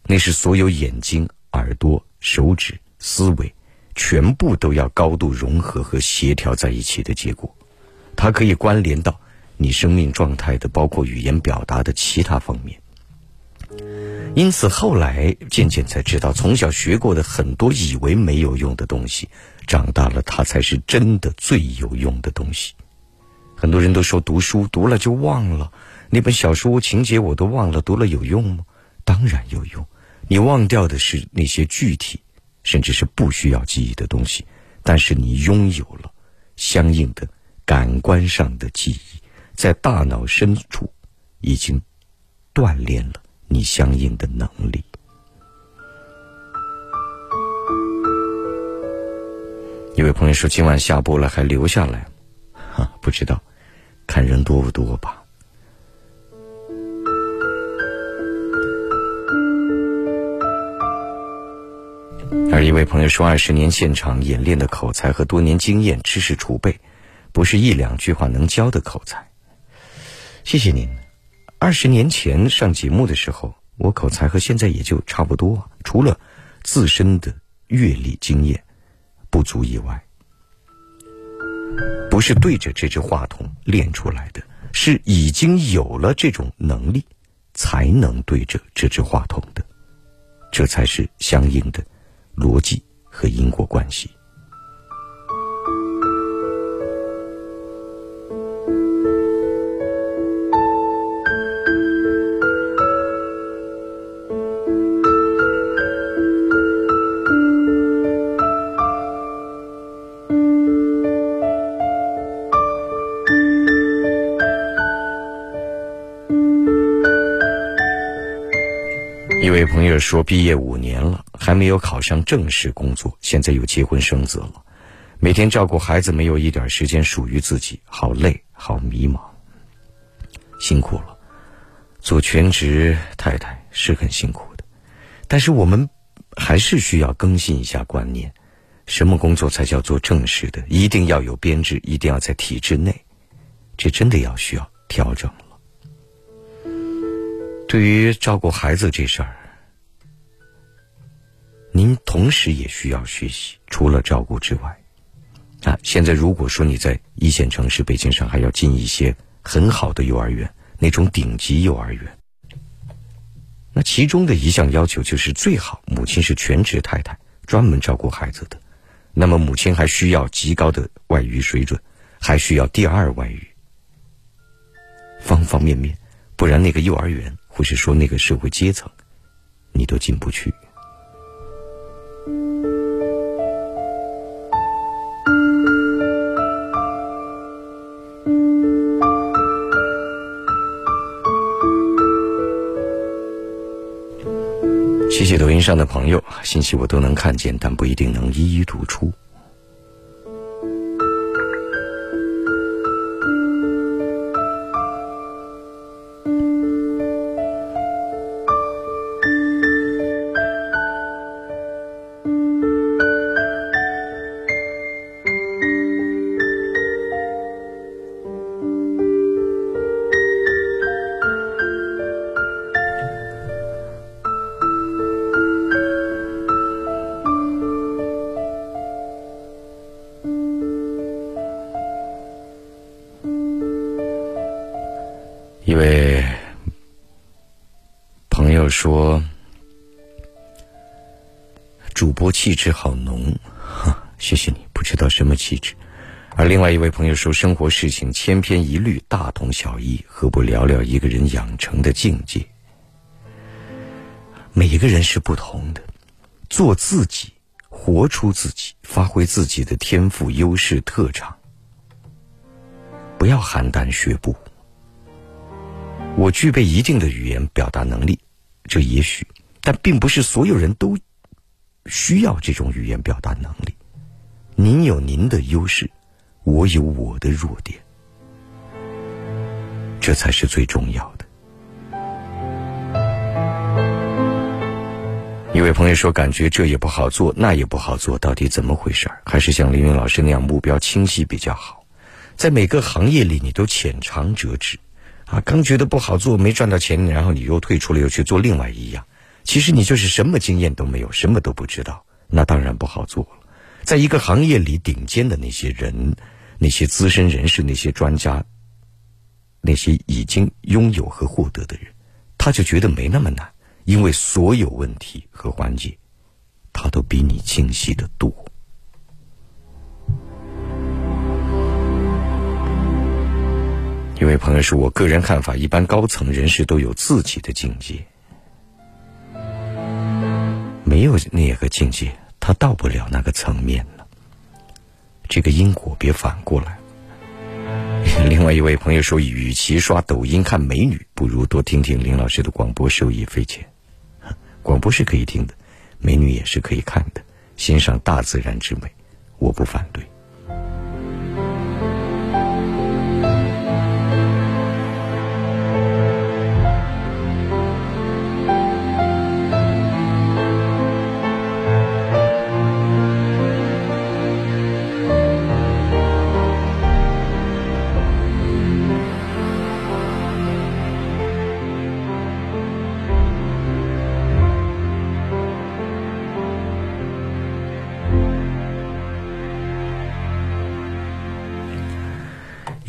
那是所有眼睛、耳朵、手指、思维，全部都要高度融合和协调在一起的结果，它可以关联到。你生命状态的，包括语言表达的其他方面。因此，后来渐渐才知道，从小学过的很多以为没有用的东西，长大了它才是真的最有用的东西。很多人都说读书读了就忘了，那本小说情节我都忘了，读了有用吗？当然有用。你忘掉的是那些具体，甚至是不需要记忆的东西，但是你拥有了相应的感官上的记忆。在大脑深处，已经锻炼了你相应的能力。一位朋友说：“今晚下播了，还留下来？哈，不知道，看人多不多吧。”而一位朋友说：“二十年现场演练的口才和多年经验、知识储备，不是一两句话能教的口才。”谢谢您。二十年前上节目的时候，我口才和现在也就差不多，除了自身的阅历经验不足以外，不是对着这只话筒练出来的，是已经有了这种能力，才能对着这只话筒的，这才是相应的逻辑和因果关系。朋友说，毕业五年了，还没有考上正式工作，现在又结婚生子了，每天照顾孩子，没有一点时间属于自己，好累，好迷茫，辛苦了。做全职太太是很辛苦的，但是我们还是需要更新一下观念：什么工作才叫做正式的？一定要有编制，一定要在体制内，这真的要需要调整了。对于照顾孩子这事儿。您同时也需要学习，除了照顾之外，啊，现在如果说你在一线城市北京、上海要进一些很好的幼儿园，那种顶级幼儿园，那其中的一项要求就是最好母亲是全职太太，专门照顾孩子的，那么母亲还需要极高的外语水准，还需要第二外语，方方面面，不然那个幼儿园或是说那个社会阶层，你都进不去。谢抖音上的朋友，信息我都能看见，但不一定能一一读出。质好浓，谢谢你。不知道什么气质。而另外一位朋友说，生活事情千篇一律，大同小异，何不聊聊一个人养成的境界？每一个人是不同的，做自己，活出自己，发挥自己的天赋、优势、特长，不要邯郸学步。我具备一定的语言表达能力。这也许，但并不是所有人都需要这种语言表达能力。您有您的优势，我有我的弱点。这才是最重要的。一位朋友说：“感觉这也不好做，那也不好做，到底怎么回事儿？还是像凌云老师那样目标清晰比较好。在每个行业里，你都浅尝辄止，啊，刚觉得不好做，没赚到钱，然后你又退出了，又去做另外一样。其实你就是什么经验都没有，什么都不知道，那当然不好做了。在一个行业里，顶尖的那些人、那些资深人士、那些专家、那些已经拥有和获得的人，他就觉得没那么难。”因为所有问题和环节，他都比你清晰的多。一位朋友说：“我个人看法，一般高层人士都有自己的境界，没有那个境界，他到不了那个层面了。这个因果别反过来。”另外一位朋友说：“与其刷抖音看美女，不如多听听林老师的广播，受益匪浅。”广播是可以听的，美女也是可以看的，欣赏大自然之美，我不反对。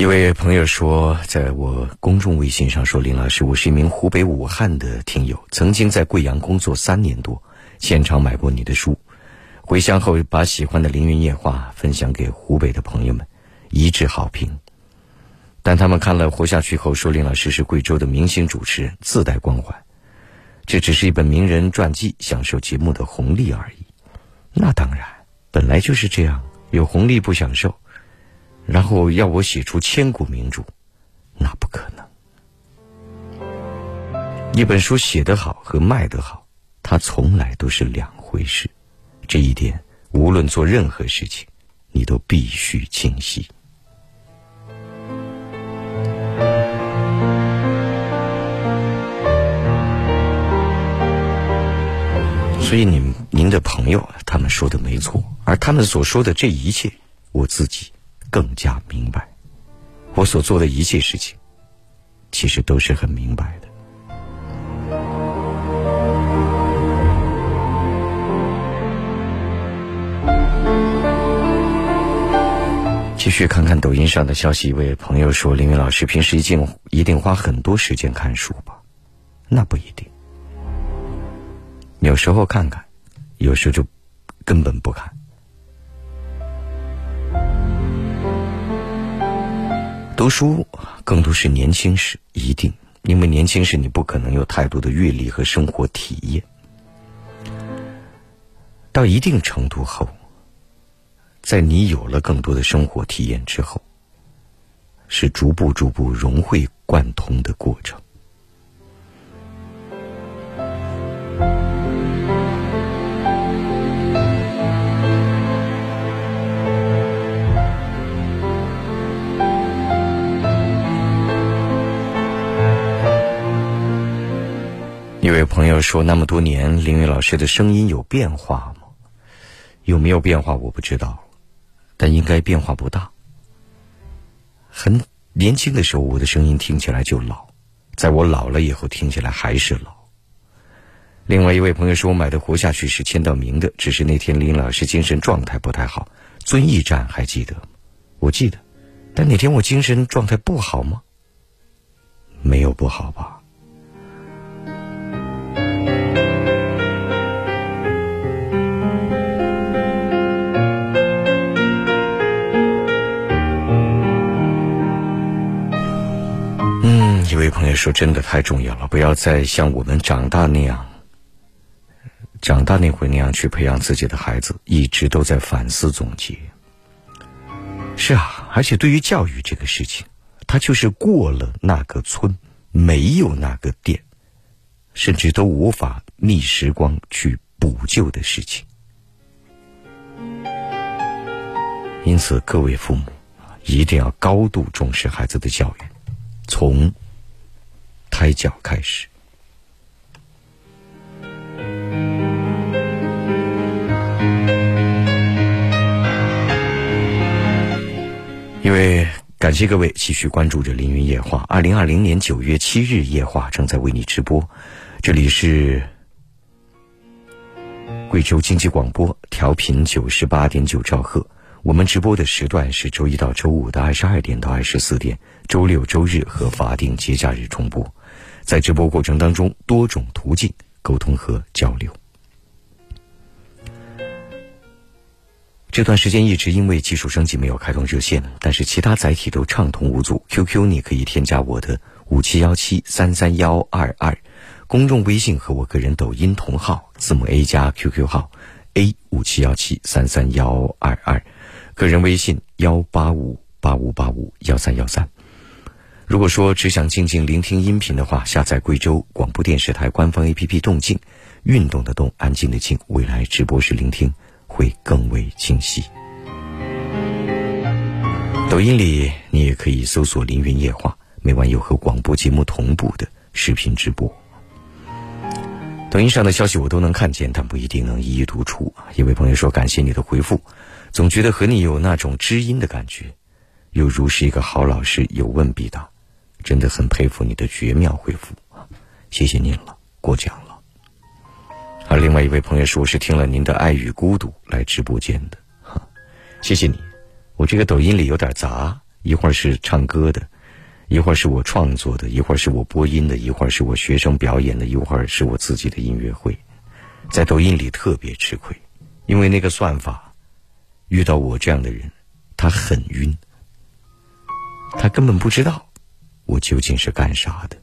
一位朋友说，在我公众微信上说：“林老师，我是一名湖北武汉的听友，曾经在贵阳工作三年多，现场买过你的书，回乡后把喜欢的《凌云夜话》分享给湖北的朋友们，一致好评。但他们看了《活下去》后说，林老师是贵州的明星主持人，自带光环，这只是一本名人传记，享受节目的红利而已。那当然，本来就是这样，有红利不享受。”然后要我写出千古名著，那不可能。一本书写得好和卖得好，它从来都是两回事。这一点，无论做任何事情，你都必须清晰。所以，您您的朋友他们说的没错，而他们所说的这一切，我自己。更加明白，我所做的一切事情，其实都是很明白的。继续看看抖音上的消息，一位朋友说：“林云老师平时一定一定花很多时间看书吧？那不一定，有时候看看，有时候就根本不看。”读书更多是年轻时，一定，因为年轻时你不可能有太多的阅历和生活体验。到一定程度后，在你有了更多的生活体验之后，是逐步逐步融会贯通的过程。一位朋友说：“那么多年，林云老师的声音有变化吗？有没有变化我不知道，但应该变化不大。很年轻的时候，我的声音听起来就老，在我老了以后，听起来还是老。”另外一位朋友说：“我买的《活下去》是签到名的，只是那天林老师精神状态不太好。遵义站还记得吗？我记得，但那天我精神状态不好吗？没有不好吧？”一位朋友说：“真的太重要了，不要再像我们长大那样，长大那会那样去培养自己的孩子，一直都在反思总结。是啊，而且对于教育这个事情，它就是过了那个村，没有那个店，甚至都无法逆时光去补救的事情。因此，各位父母一定要高度重视孩子的教育，从。”胎教开始。因为感谢各位继续关注着凌云夜话。二零二零年九月七日夜话正在为你直播，这里是贵州经济广播调频九十八点九兆赫。我们直播的时段是周一到周五的二十二点到二十四点，周六、周日和法定节假日重播。在直播过程当中，多种途径沟通和交流。这段时间一直因为技术升级没有开通热线，但是其他载体都畅通无阻。QQ 你可以添加我的五七幺七三三幺二二，公众微信和我个人抖音同号，字母 A 加 QQ 号 A 五七幺七三三幺二二。个人微信幺八五八五八五幺三幺三。如果说只想静静聆听音频的话，下载贵州广播电视台官方 APP“ 动静”，运动的动，安静的静，未来直播时聆听会更为清晰。抖音里你也可以搜索“凌云夜话”，每晚有和广播节目同步的视频直播。抖音上的消息我都能看见，但不一定能一一读出。一位朋友说：“感谢你的回复。”总觉得和你有那种知音的感觉，又如是一个好老师，有问必答，真的很佩服你的绝妙回复！谢谢您了，过奖了。而另外一位朋友说，是听了您的《爱与孤独》来直播间的，哈，谢谢你。我这个抖音里有点杂，一会儿是唱歌的，一会儿是我创作的，一会儿是我播音的，一会儿是我学生表演的，一会儿是我自己的音乐会，在抖音里特别吃亏，因为那个算法。遇到我这样的人，他很晕，他根本不知道我究竟是干啥的。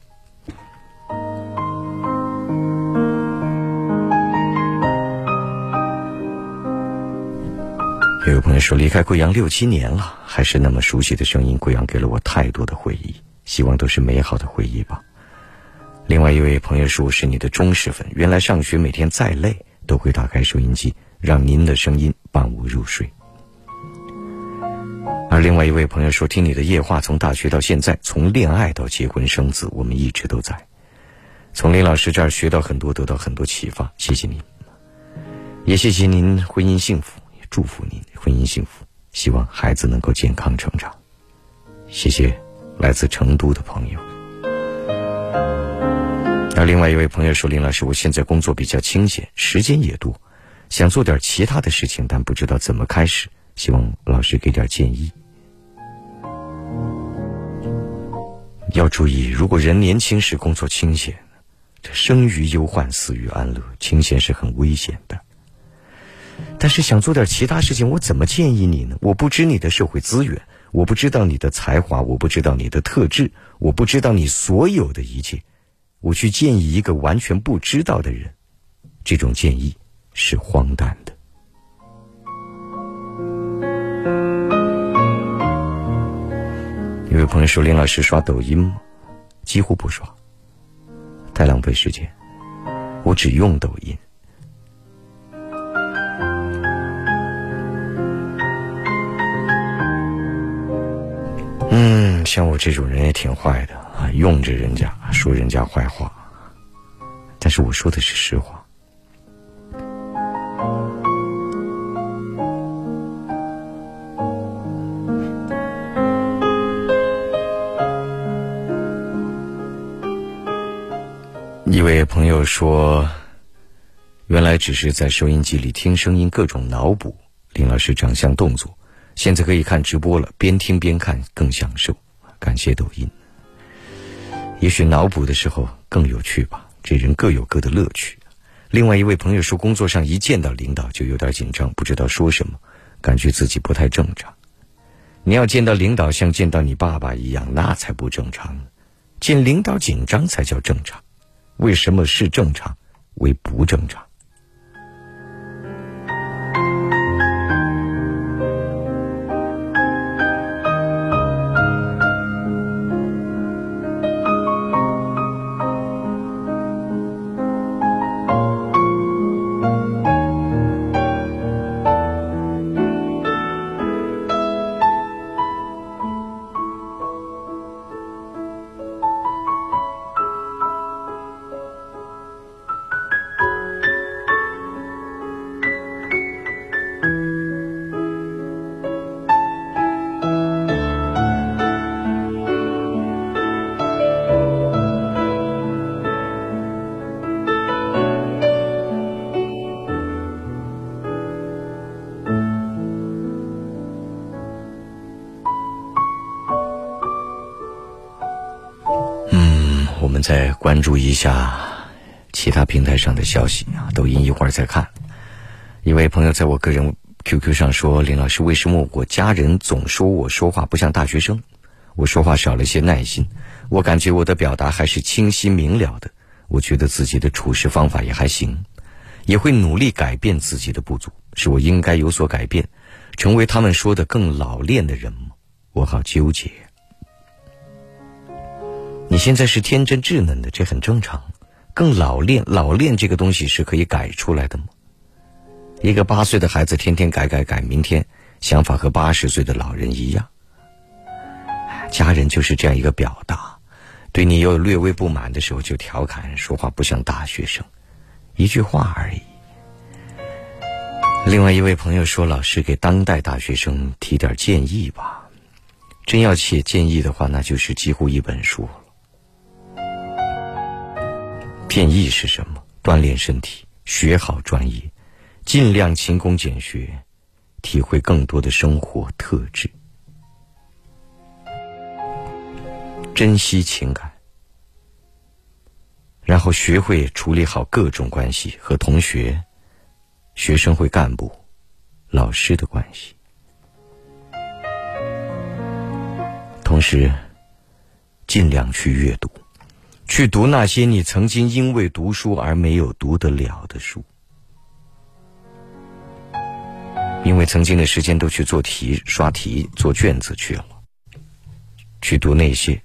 有个朋友说，离开贵阳六七年了，还是那么熟悉的声音。贵阳给了我太多的回忆，希望都是美好的回忆吧。另外一位朋友说，我是你的忠实粉，原来上学每天再累，都会打开收音机，让您的声音伴我入睡。而另外一位朋友说：“听你的夜话，从大学到现在，从恋爱到结婚生子，我们一直都在。从林老师这儿学到很多，得到很多启发。谢谢您，也谢谢您婚姻幸福，也祝福您婚姻幸福。希望孩子能够健康成长。谢谢来自成都的朋友。而另外一位朋友说：林老师，我现在工作比较清闲，时间也多，想做点其他的事情，但不知道怎么开始，希望老师给点建议。”要注意，如果人年轻时工作清闲，这生于忧患，死于安乐，清闲是很危险的。但是想做点其他事情，我怎么建议你呢？我不知你的社会资源，我不知道你的才华，我不知道你的特质，我不知道你所有的一切，我去建议一个完全不知道的人，这种建议是荒诞的。有位朋友说：“林老师刷抖音吗？几乎不刷，太浪费时间。我只用抖音。嗯，像我这种人也挺坏的啊，用着人家说人家坏话，但是我说的是实话。”一位朋友说：“原来只是在收音机里听声音，各种脑补林老师长相动作，现在可以看直播了，边听边看更享受。感谢抖音。也许脑补的时候更有趣吧，这人各有各的乐趣。”另外一位朋友说：“工作上一见到领导就有点紧张，不知道说什么，感觉自己不太正常。你要见到领导像见到你爸爸一样，那才不正常。见领导紧张才叫正常。”为什么是正常，为不正常？关注一下其他平台上的消息啊，抖音一会儿再看。一位朋友在我个人 QQ 上说：“林老师，为什么我家人总说我说话不像大学生？我说话少了些耐心。我感觉我的表达还是清晰明了的。我觉得自己的处事方法也还行，也会努力改变自己的不足。是我应该有所改变，成为他们说的更老练的人吗？我好纠结。你现在是天真稚嫩的，这很正常。更老练，老练这个东西是可以改出来的吗？”一个八岁的孩子天天改改改，明天想法和八十岁的老人一样。家人就是这样一个表达，对你有略微不满的时候就调侃说话不像大学生，一句话而已。另外一位朋友说：“老师给当代大学生提点建议吧，真要写建议的话，那就是几乎一本书。建议是什么？锻炼身体，学好专业。”尽量勤工俭学，体会更多的生活特质，珍惜情感，然后学会处理好各种关系和同学、学生会干部、老师的关系。同时，尽量去阅读，去读那些你曾经因为读书而没有读得了的书。因为曾经的时间都去做题、刷题、做卷子去了，去读那些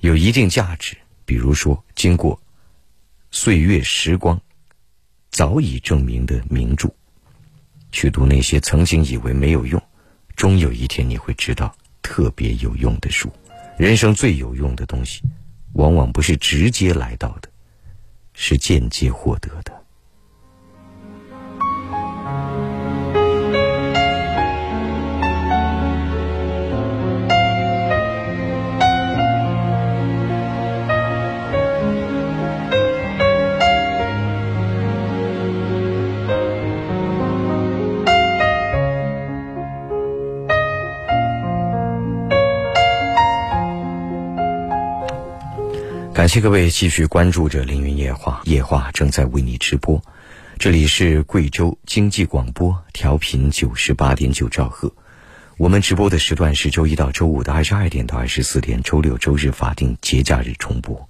有一定价值，比如说经过岁月时光早已证明的名著；去读那些曾经以为没有用，终有一天你会知道特别有用的书。人生最有用的东西，往往不是直接来到的，是间接获得的。感谢各位继续关注着《凌云夜话》，夜话正在为你直播。这里是贵州经济广播，调频九十八点九兆赫。我们直播的时段是周一到周五的二十二点到二十四点，周六周日法定节假日重播。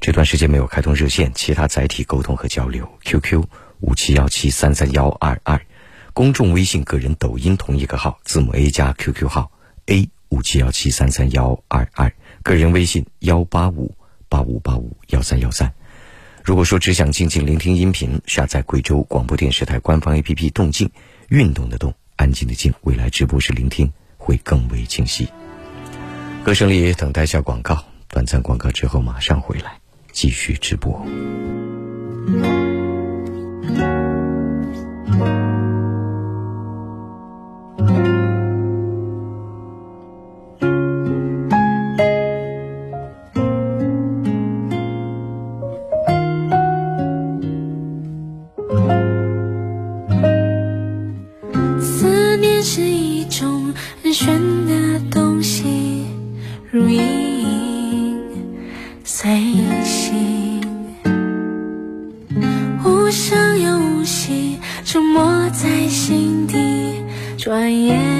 这段时间没有开通热线，其他载体沟通和交流：QQ 五七幺七三三幺二二，公众微信、个人抖音同一个号，字母 A 加 QQ 号 A 五七幺七三三幺二二，个人微信幺八五。八五八五幺三幺三。如果说只想静静聆听音频，下载贵州广播电视台官方 APP“ 动静”，运动的动，安静的静。未来直播时聆听会更为清晰。歌声里等待下广告，短暂广告之后马上回来继续直播。如影随形无声又无息沉默在心底转眼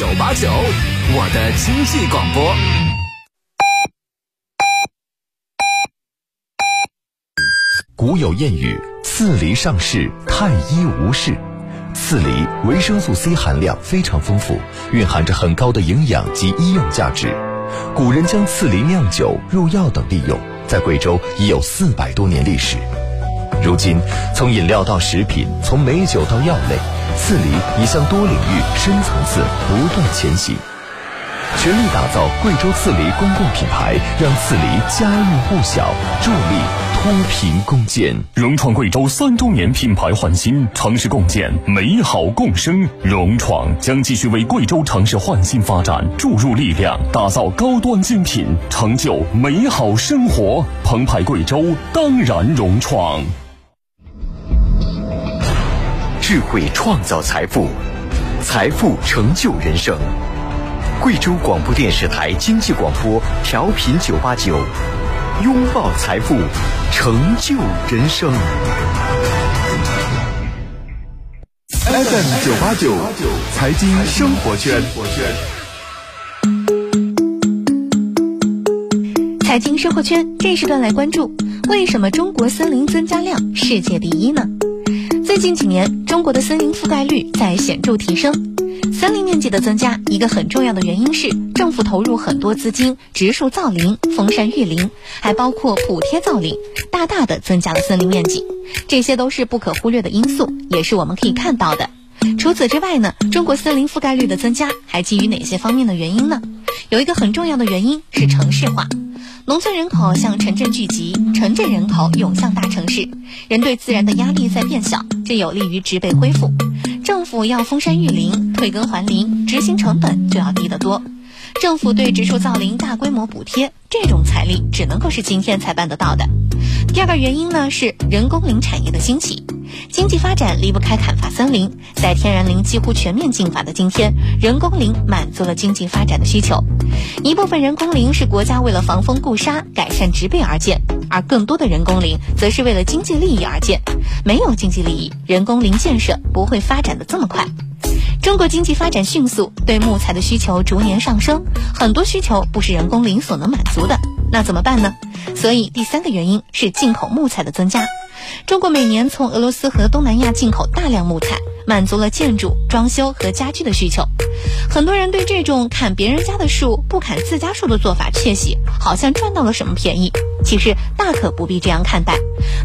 九八九，我的经济广播。古有谚语：“刺梨上市，太医无事。”刺梨维生素 C 含量非常丰富，蕴含着很高的营养及医用价值。古人将刺梨酿酒、入药等利用，在贵州已有四百多年历史。如今，从饮料到食品，从美酒到药类，刺梨已向多领域、深层次不断前行。全力打造贵州刺梨公共品牌，让刺梨家喻户晓，助力脱贫攻坚。融创贵州三周年品牌焕新，城市共建，美好共生。融创将继续为贵州城市焕新发展注入力量，打造高端精品，成就美好生活。澎湃贵州，当然融创。智慧创造财富，财富成就人生。贵州广播电视台经济广播调频九八九，拥抱财富，成就人生。FM 九八九，财经生活圈。财经生活圈这时段来关注：为什么中国森林增加量世界第一呢？最近几年，中国的森林覆盖率在显著提升。森林面积的增加，一个很重要的原因是政府投入很多资金植树造林、封山育林，还包括补贴造林，大大的增加了森林面积。这些都是不可忽略的因素，也是我们可以看到的。除此之外呢，中国森林覆盖率的增加还基于哪些方面的原因呢？有一个很重要的原因是城市化，农村人口向城镇聚集，城镇人口涌向大城市，人对自然的压力在变小，这有利于植被恢复。政府要封山育林、退耕还林，执行成本就要低得多。政府对植树造林大规模补贴，这种财力只能够是今天才办得到的。第二个原因呢是人工林产业的兴起，经济发展离不开砍伐森林。在天然林几乎全面禁伐的今天，人工林满足了经济发展的需求。一部分人工林是国家为了防风固沙、改善植被而建，而更多的人工林则是为了经济利益而建。没有经济利益，人工林建设不会发展的这么快。中国经济发展迅速，对木材的需求逐年上升，很多需求不是人工林所能满足的，那怎么办呢？所以第三个原因是进口木材的增加。中国每年从俄罗斯和东南亚进口大量木材，满足了建筑、装修和家居的需求。很多人对这种砍别人家的树不砍自家树的做法窃喜，好像赚到了什么便宜。其实大可不必这样看待。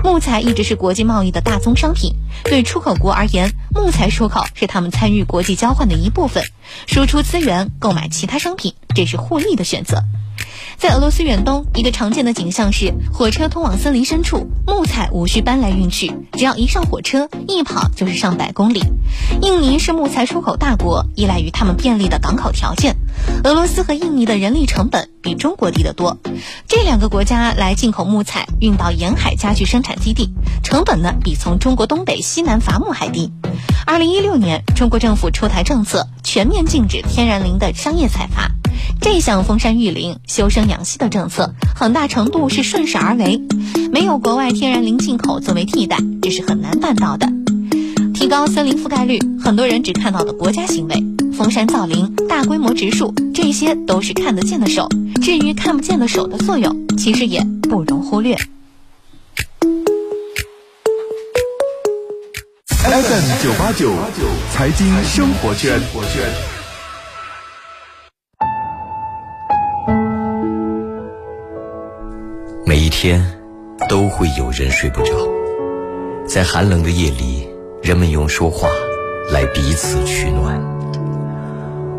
木材一直是国际贸易的大宗商品，对出口国而言，木材出口是他们参与国际交换的一部分，输出资源购买其他商品，这是互利的选择。在俄罗斯远东，一个常见的景象是火车通往森林深处，木材无需搬来运去，只要一上火车，一跑就是上百公里。印尼是木材出口大国，依赖于他们便利的港口条件。俄罗斯和印尼的人力成本比中国低得多，这两个国家来进口木材，运到沿海家具生产基地，成本呢比从中国东北、西南伐木还低。二零一六年，中国政府出台政策，全面禁止天然林的商业采伐。这项封山育林、修身养息的政策，很大程度是顺势而为，没有国外天然林进口作为替代，这是很难办到的。提高森林覆盖率，很多人只看到的国家行为，封山造林、大规模植树，这些都是看得见的手。至于看不见的手的作用，其实也不容忽略。FM 九八九，财经生活圈。每一天都会有人睡不着，在寒冷的夜里，人们用说话来彼此取暖。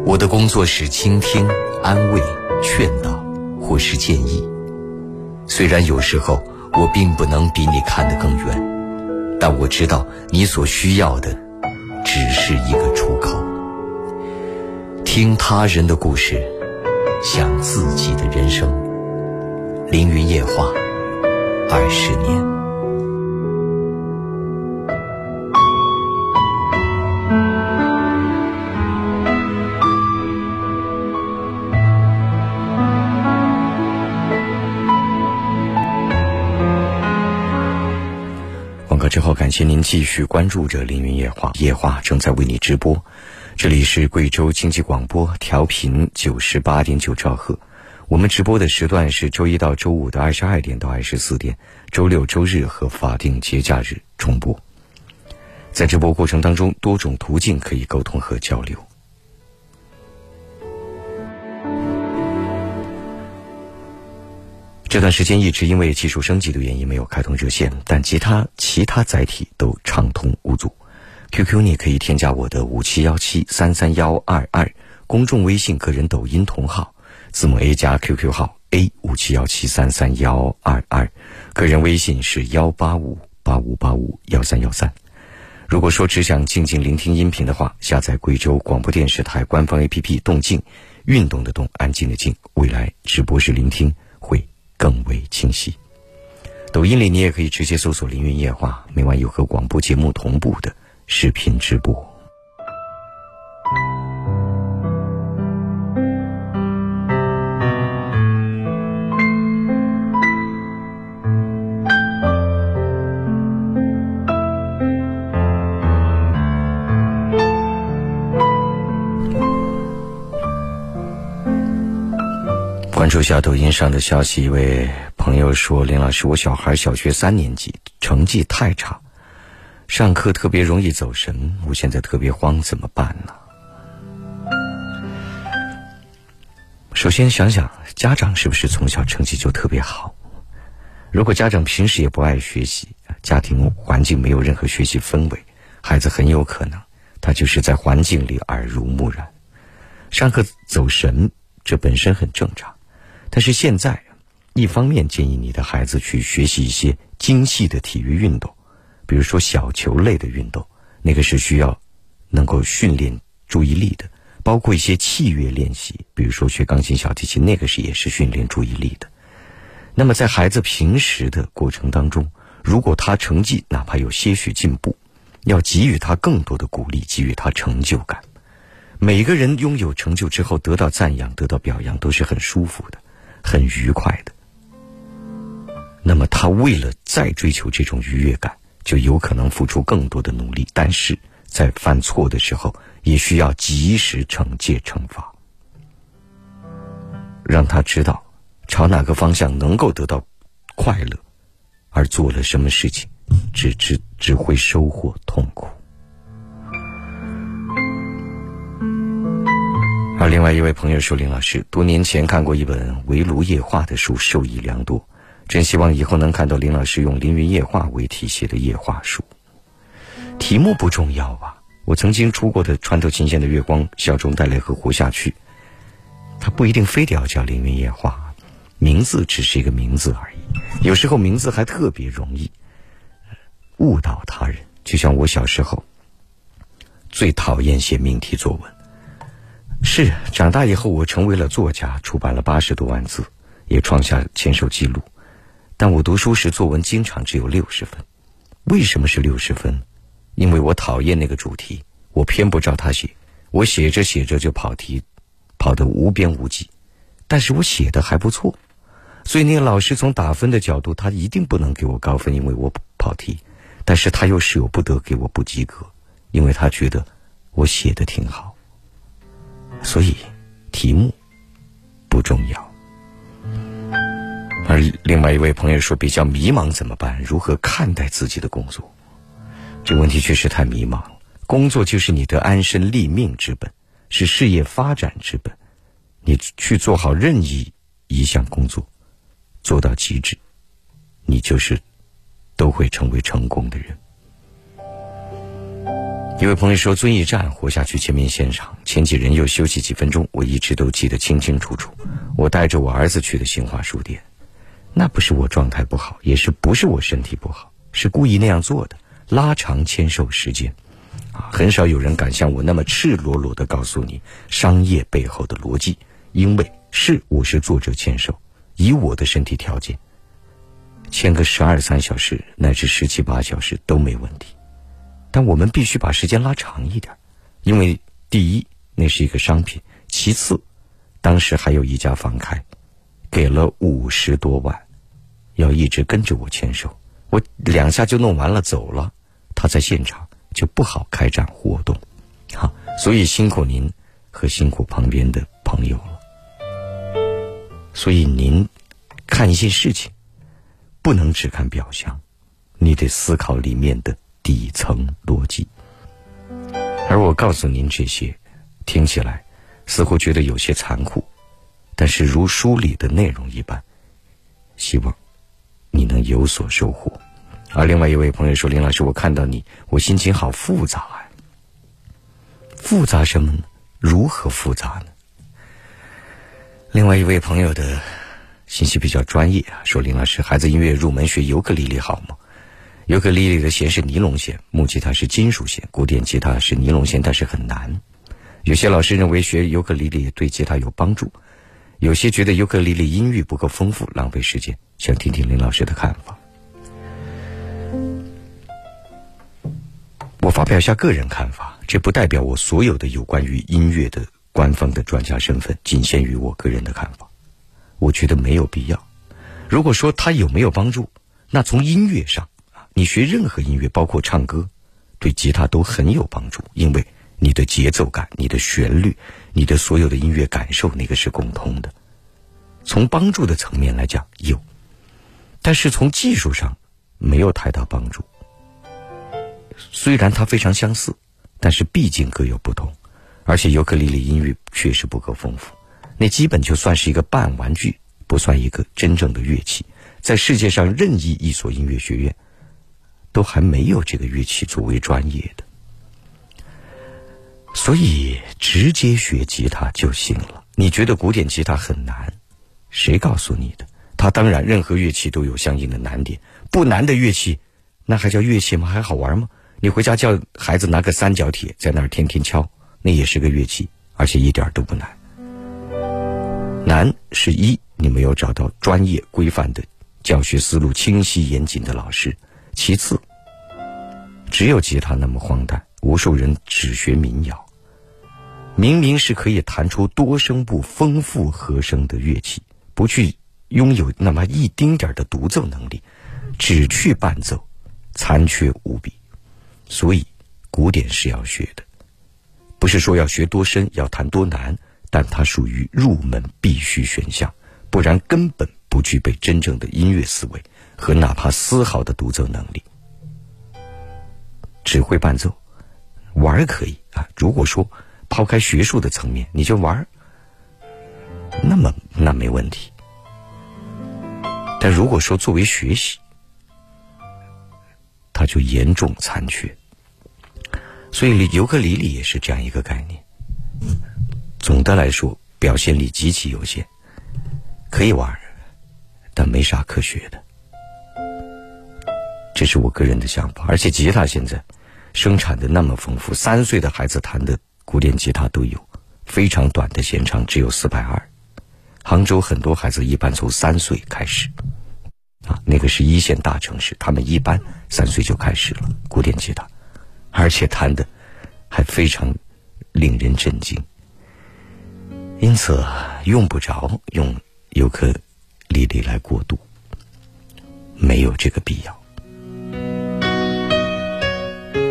我的工作是倾听、安慰、劝导，或是建议。虽然有时候我并不能比你看得更远，但我知道你所需要的只是一个出口。听他人的故事，想自己的人生。凌云夜话，二十年。感谢您继续关注着凌云夜话，夜话正在为你直播。这里是贵州经济广播，调频九十八点九兆赫。我们直播的时段是周一到周五的二十二点到二十四点，周六、周日和法定节假日重播。在直播过程当中，多种途径可以沟通和交流。这段时间一直因为技术升级的原因没有开通热线，但其他其他载体都畅通无阻。QQ 你可以添加我的五七幺七三三幺二二，公众微信、个人抖音同号，字母 A 加 QQ 号 A 五七幺七三三幺二二，个人微信是幺八五八五八五幺三幺三。如果说只想静静聆听音频的话，下载贵州广播电视台官方 APP“ 动静”，运动的动，安静的静，未来直播室聆听会。更为清晰。抖音里你也可以直接搜索“凌云夜话”，每晚有和广播节目同步的视频直播。关注下抖音上的消息，一位朋友说：“林老师，我小孩小学三年级，成绩太差，上课特别容易走神，我现在特别慌，怎么办呢？”首先想想家长是不是从小成绩就特别好？如果家长平时也不爱学习，家庭环境没有任何学习氛围，孩子很有可能他就是在环境里耳濡目染，上课走神，这本身很正常。但是现在，一方面建议你的孩子去学习一些精细的体育运动，比如说小球类的运动，那个是需要能够训练注意力的；包括一些器乐练习，比如说学钢琴、小提琴，那个是也是训练注意力的。那么在孩子平时的过程当中，如果他成绩哪怕有些许进步，要给予他更多的鼓励，给予他成就感。每个人拥有成就之后，得到赞扬、得到表扬，都是很舒服的。很愉快的，那么他为了再追求这种愉悦感，就有可能付出更多的努力。但是在犯错的时候，也需要及时惩戒惩罚，让他知道朝哪个方向能够得到快乐，而做了什么事情，只只只会收获痛苦。另外一位朋友说：“林老师，多年前看过一本《围炉夜话》的书，受益良多。真希望以后能看到林老师用《凌云夜话》为题写的夜话书。题目不重要吧？我曾经出过的《穿透琴弦的月光》《笑中带泪和活下去》，它不一定非得要叫《凌云夜话》，名字只是一个名字而已。有时候名字还特别容易误导他人。就像我小时候最讨厌写命题作文。”是长大以后，我成为了作家，出版了八十多万字，也创下签售记录。但我读书时作文经常只有六十分。为什么是六十分？因为我讨厌那个主题，我偏不照他写，我写着写着就跑题，跑得无边无际。但是我写的还不错，所以那个老师从打分的角度，他一定不能给我高分，因为我跑题。但是他又舍不得给我不及格，因为他觉得我写的挺好。所以，题目不重要。而另外一位朋友说比较迷茫怎么办？如何看待自己的工作？这个问题确实太迷茫了。工作就是你的安身立命之本，是事业发展之本。你去做好任意一项工作，做到极致，你就是都会成为成功的人。一位朋友说：“遵义站活下去，前面现场，前几人又休息几分钟，我一直都记得清清楚楚。我带着我儿子去的新华书店，那不是我状态不好，也是不是我身体不好，是故意那样做的，拉长签售时间。啊，很少有人敢像我那么赤裸裸的告诉你商业背后的逻辑，因为是我是作者签售，以我的身体条件，签个十二三小时乃至十七八小时都没问题。”但我们必须把时间拉长一点，因为第一，那是一个商品；其次，当时还有一家房开，给了五十多万，要一直跟着我签收。我我两下就弄完了走了，他在现场就不好开展活动，好，所以辛苦您和辛苦旁边的朋友了。所以您看一些事情，不能只看表象，你得思考里面的底层逻辑。而我告诉您这些，听起来似乎觉得有些残酷，但是如书里的内容一般，希望你能有所收获。而另外一位朋友说：“林老师，我看到你，我心情好复杂啊。复杂什么呢？如何复杂呢？”另外一位朋友的信息比较专业啊，说：“林老师，孩子音乐入门学尤克里里好吗？尤克里里的弦是尼龙弦，木吉他是金属弦，古典吉他是尼龙弦，但是很难。有些老师认为学尤克里里对吉他有帮助，有些觉得尤克里里音域不够丰富，浪费时间。想听听林老师的看法。我发表一下个人看法，这不代表我所有的有关于音乐的。”官方的专家身份仅限于我个人的看法，我觉得没有必要。如果说它有没有帮助，那从音乐上，你学任何音乐，包括唱歌，对吉他都很有帮助，因为你的节奏感、你的旋律、你的所有的音乐感受，那个是共通的。从帮助的层面来讲有，但是从技术上没有太大帮助。虽然它非常相似，但是毕竟各有不同。而且尤克里里音域确实不够丰富，那基本就算是一个半玩具，不算一个真正的乐器。在世界上任意一所音乐学院，都还没有这个乐器作为专业的。所以直接学吉他就行了。你觉得古典吉他很难？谁告诉你的？它当然，任何乐器都有相应的难点。不难的乐器，那还叫乐器吗？还好玩吗？你回家叫孩子拿个三角铁在那儿天天敲。那也是个乐器，而且一点都不难。难是一，你没有找到专业规范的教学思路清晰严谨的老师；其次，只有吉他那么荒诞，无数人只学民谣。明明是可以弹出多声部丰富和声的乐器，不去拥有那么一丁点的独奏能力，只去伴奏，残缺无比。所以，古典是要学的。不是说要学多深，要弹多难，但它属于入门必须选项，不然根本不具备真正的音乐思维和哪怕丝毫的独奏能力。只会伴奏，玩可以啊。如果说抛开学术的层面，你就玩，那么那没问题。但如果说作为学习，它就严重残缺。所以，尤克里里也是这样一个概念。总的来说，表现力极其有限，可以玩，但没啥可学的。这是我个人的想法。而且，吉他现在生产的那么丰富，三岁的孩子弹的古典吉他都有，非常短的弦长只有四百二。杭州很多孩子一般从三岁开始，啊，那个是一线大城市，他们一般三岁就开始了古典吉他。而且弹的还非常令人震惊，因此用不着用尤克里里来过渡，没有这个必要。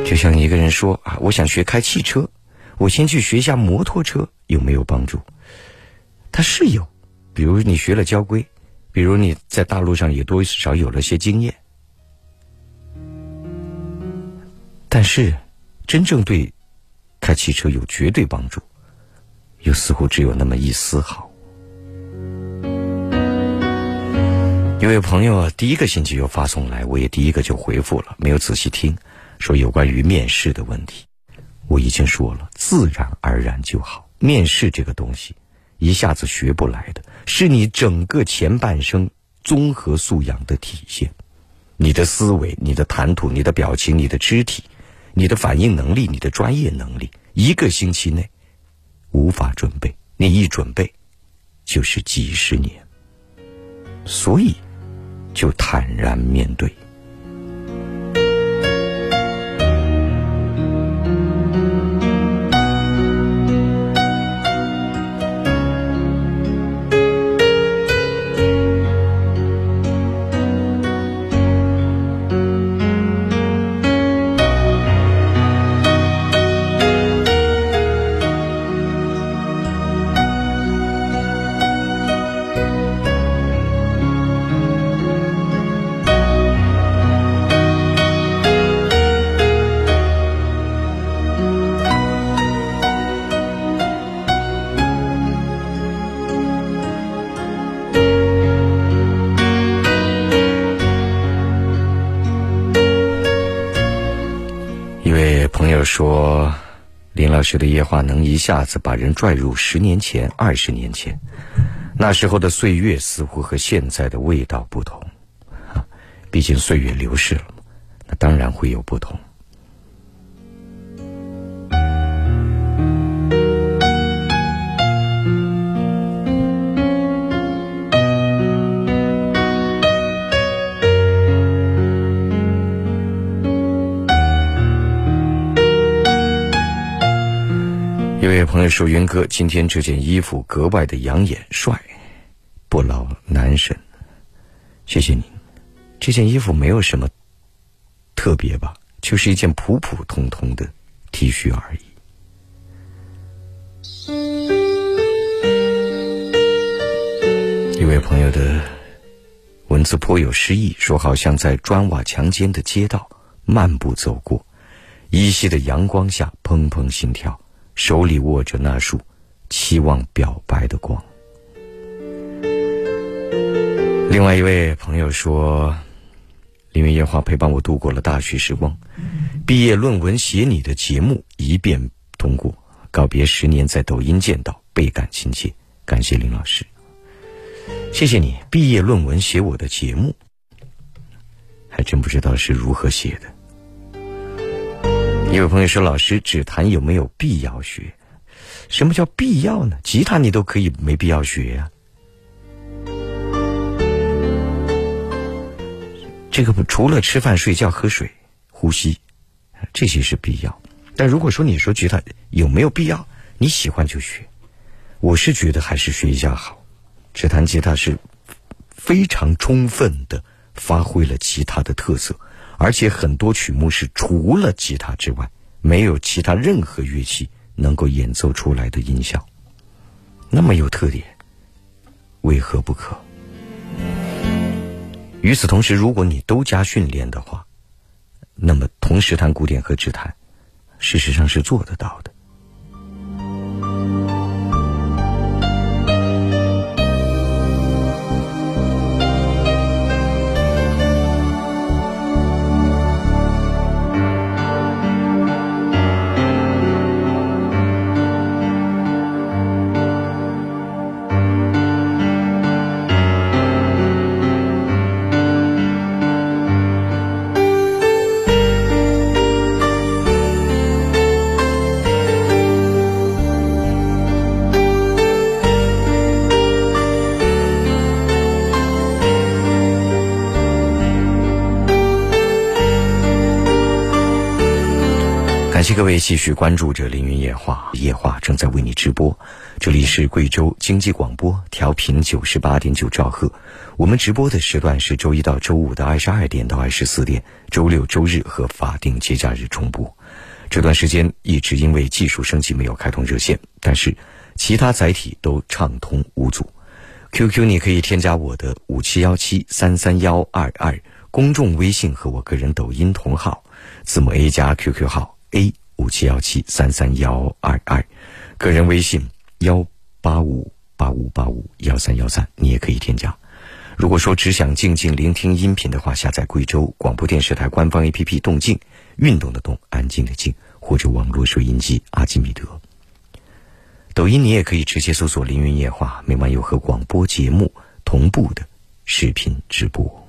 就像一个人说啊，我想学开汽车，我先去学一下摩托车有没有帮助？他是有，比如你学了交规，比如你在大陆上也多少有了些经验。但是，真正对开汽车有绝对帮助，又似乎只有那么一丝毫。有位朋友啊，第一个星期就发送来，我也第一个就回复了，没有仔细听，说有关于面试的问题。我已经说了，自然而然就好。面试这个东西，一下子学不来的，是你整个前半生综合素养的体现，你的思维、你的谈吐、你的表情、你的肢体。你的反应能力，你的专业能力，一个星期内无法准备，你一准备就是几十年，所以就坦然面对。时的夜话能一下子把人拽入十年前、二十年前，那时候的岁月似乎和现在的味道不同。毕竟岁月流逝了那当然会有不同。说：“云哥，今天这件衣服格外的养眼帅，不老男神。谢谢你。这件衣服没有什么特别吧，就是一件普普通通的 T 恤而已。”一位朋友的文字颇有诗意，说好像在砖瓦墙间的街道漫步走过，依稀的阳光下砰砰心跳。手里握着那束期望表白的光。另外一位朋友说：“林月夜话陪伴我度过了大学时光，毕业论文写你的节目一遍通过，告别十年在抖音见到，倍感亲切。感谢林老师，谢谢你。毕业论文写我的节目，还真不知道是如何写的。”一位朋友说：“老师，指弹有没有必要学？什么叫必要呢？吉他你都可以没必要学呀。这个除了吃饭、睡觉、喝水、呼吸，这些是必要。但如果说你说吉他有没有必要，你喜欢就学。我是觉得还是学一下好。指弹吉他是非常充分的发挥了吉他的特色。”而且很多曲目是除了吉他之外，没有其他任何乐器能够演奏出来的音效，那么有特点，为何不可？与此同时，如果你都加训练的话，那么同时弹古典和指弹，事实上是做得到的。各位继续关注着《凌云夜话》，夜话正在为你直播。这里是贵州经济广播，调频九十八点九兆赫。我们直播的时段是周一到周五的二十二点到二十四点，周六、周日和法定节假日重播。这段时间一直因为技术升级没有开通热线，但是其他载体都畅通无阻。QQ 你可以添加我的五七幺七三三幺二二公众微信和我个人抖音同号，字母 A 加 QQ 号。A 五七幺七三三幺二二，个人微信幺八五八五八五幺三幺三，你也可以添加。如果说只想静静聆听音频的话，下载贵州广播电视台官方 APP“ 动静”，运动的动，安静的静，或者网络收音机阿基米德。抖音你也可以直接搜索“凌云夜话”，每晚有和广播节目同步的视频直播。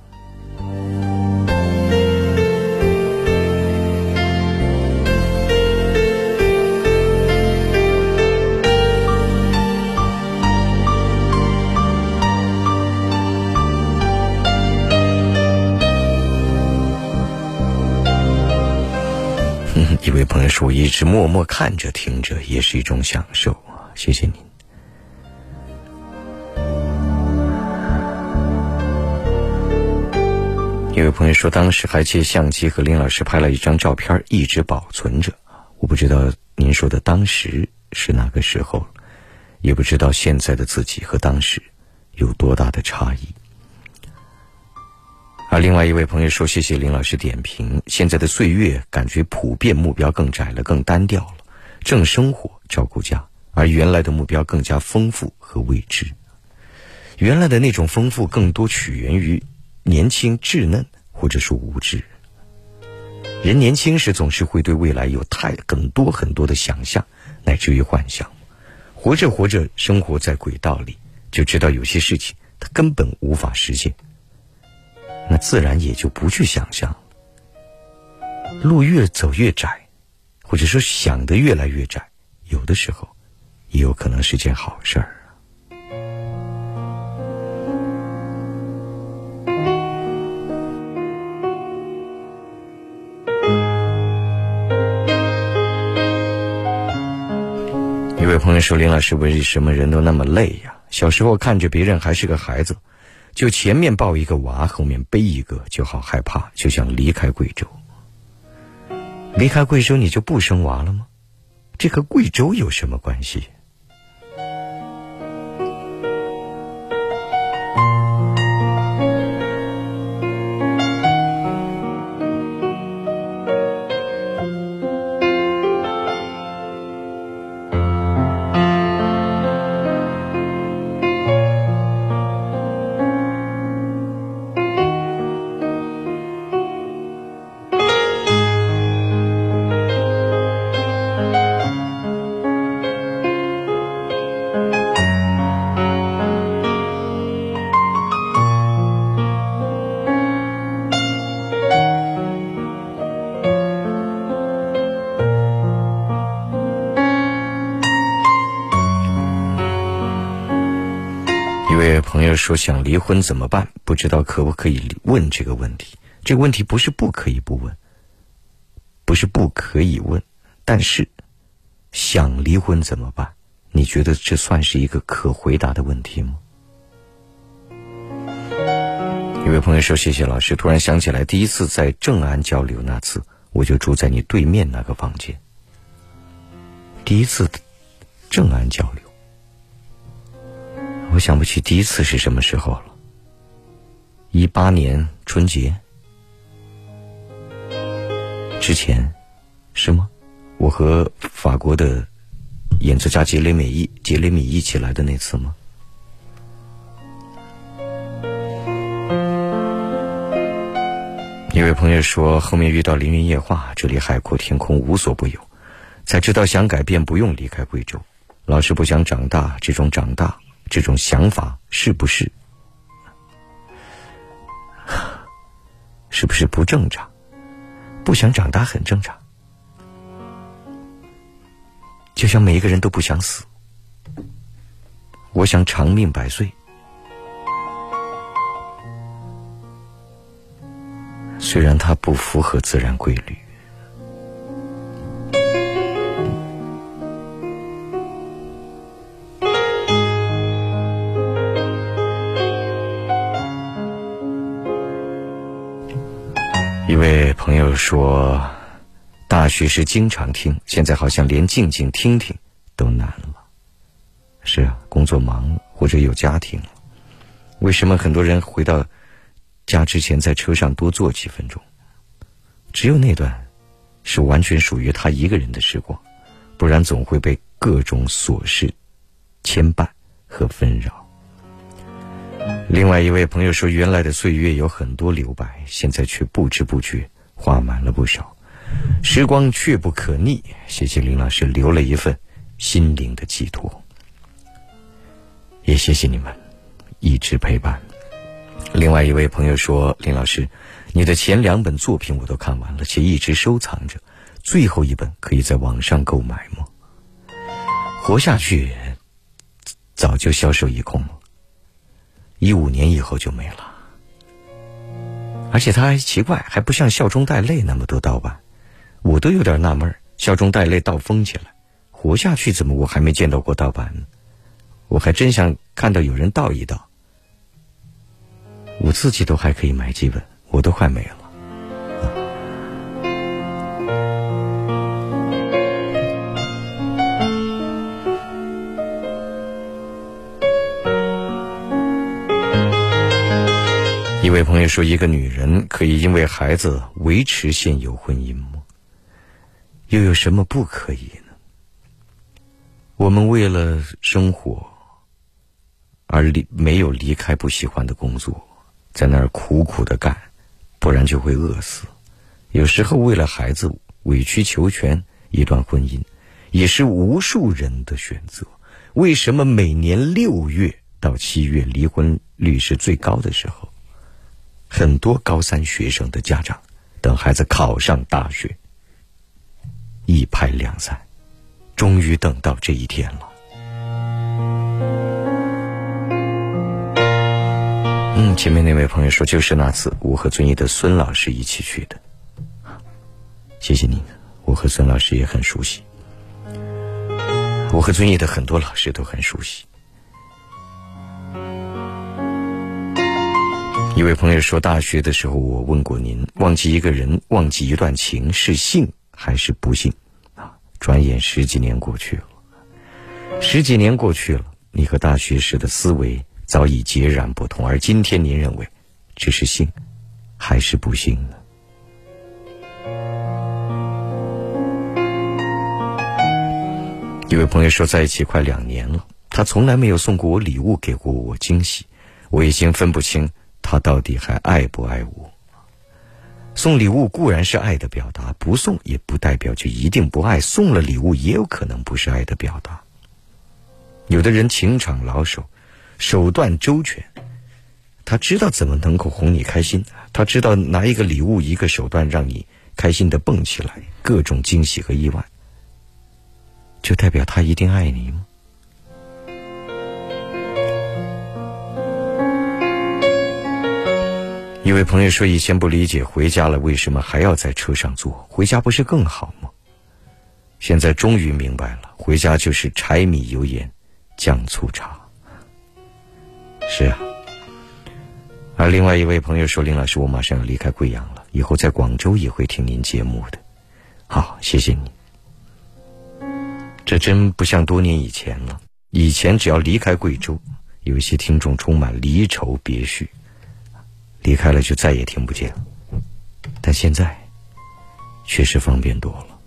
朋友说：“我一直默默看着、听着，也是一种享受啊。”谢谢您。有位朋友说：“当时还借相机和林老师拍了一张照片，一直保存着。我不知道您说的当时是哪个时候，也不知道现在的自己和当时有多大的差异。”而另外一位朋友说：“谢谢林老师点评，现在的岁月感觉普遍目标更窄了，更单调了，挣生活、照顾家，而原来的目标更加丰富和未知。原来的那种丰富，更多取源于年轻、稚嫩，或者说无知。人年轻时总是会对未来有太很多很多的想象，乃至于幻想。活着活着，生活在轨道里，就知道有些事情它根本无法实现，那自然也就不去想象。路越走越窄，或者说想的越来越窄，有的时候也有可能是件好事儿。一位朋友说：“林老师，为什么人都那么累呀？小时候看着别人还是个孩子，就前面抱一个娃，后面背一个，就好害怕，就想离开贵州。离开贵州，你就不生娃了吗？这和贵州有什么关系？”说想离婚怎么办？不知道可不可以问这个问题？这个问题不是不可以不问，不是不可以问，但是想离婚怎么办？你觉得这算是一个可回答的问题吗？一位朋友说：“谢谢老师。”突然想起来，第一次在正安交流那次，我就住在你对面那个房间。第一次正安交流。我想不起第一次是什么时候了。一八年春节之前，是吗？我和法国的演奏家杰雷米一杰雷米一起来的那次吗？一位朋友说，后面遇到凌云夜话，这里海阔天空，无所不有，才知道想改变不用离开贵州。老是不想长大，这种长大。这种想法是不是是不是不正常？不想长大很正常，就像每一个人都不想死。我想长命百岁，虽然它不符合自然规律。位朋友说，大学时经常听，现在好像连静静听听都难了。是啊，工作忙或者有家庭了。为什么很多人回到家之前在车上多坐几分钟？只有那段是完全属于他一个人的时光，不然总会被各种琐事牵绊和纷扰。另外一位朋友说：“原来的岁月有很多留白，现在却不知不觉花满了不少。时光却不可逆，谢谢林老师留了一份心灵的寄托，也谢谢你们一直陪伴。”另外一位朋友说：“林老师，你的前两本作品我都看完了，且一直收藏着，最后一本可以在网上购买吗？”活下去，早就销售一空了。一五年以后就没了，而且他还奇怪，还不像《笑中带泪》那么多盗版，我都有点纳闷，《笑中带泪》盗封起来，活下去怎么我还没见到过盗版呢？我还真想看到有人盗一盗，我自己都还可以买几本，我都快没了。位朋友说：“一个女人可以因为孩子维持现有婚姻吗？又有什么不可以呢？我们为了生活而离没有离开不喜欢的工作，在那儿苦苦的干，不然就会饿死。有时候为了孩子委曲求全，一段婚姻也是无数人的选择。为什么每年六月到七月离婚率是最高的时候？很多高三学生的家长等孩子考上大学，一拍两散，终于等到这一天了。嗯，前面那位朋友说，就是那次我和遵义的孙老师一起去的。谢谢你，我和孙老师也很熟悉，我和遵义的很多老师都很熟悉。一位朋友说，大学的时候我问过您，忘记一个人，忘记一段情，是幸还是不幸？啊，转眼十几年过去了，十几年过去了，你和大学时的思维早已截然不同，而今天您认为这是幸还是不幸呢？一位朋友说，在一起快两年了，他从来没有送过我礼物，给过我惊喜，我已经分不清。他到底还爱不爱我？送礼物固然是爱的表达，不送也不代表就一定不爱。送了礼物也有可能不是爱的表达。有的人情场老手，手段周全，他知道怎么能够哄你开心，他知道拿一个礼物、一个手段让你开心的蹦起来，各种惊喜和意外，就代表他一定爱你吗？一位朋友说：“以前不理解回家了为什么还要在车上坐，回家不是更好吗？现在终于明白了，回家就是柴米油盐酱醋茶。”是啊。而另外一位朋友说：“林老师，我马上要离开贵阳了，以后在广州也会听您节目的。”好，谢谢你。这真不像多年以前了。以前只要离开贵州，有一些听众充满离愁别绪。离开了就再也听不见。了但现在确实方便多了。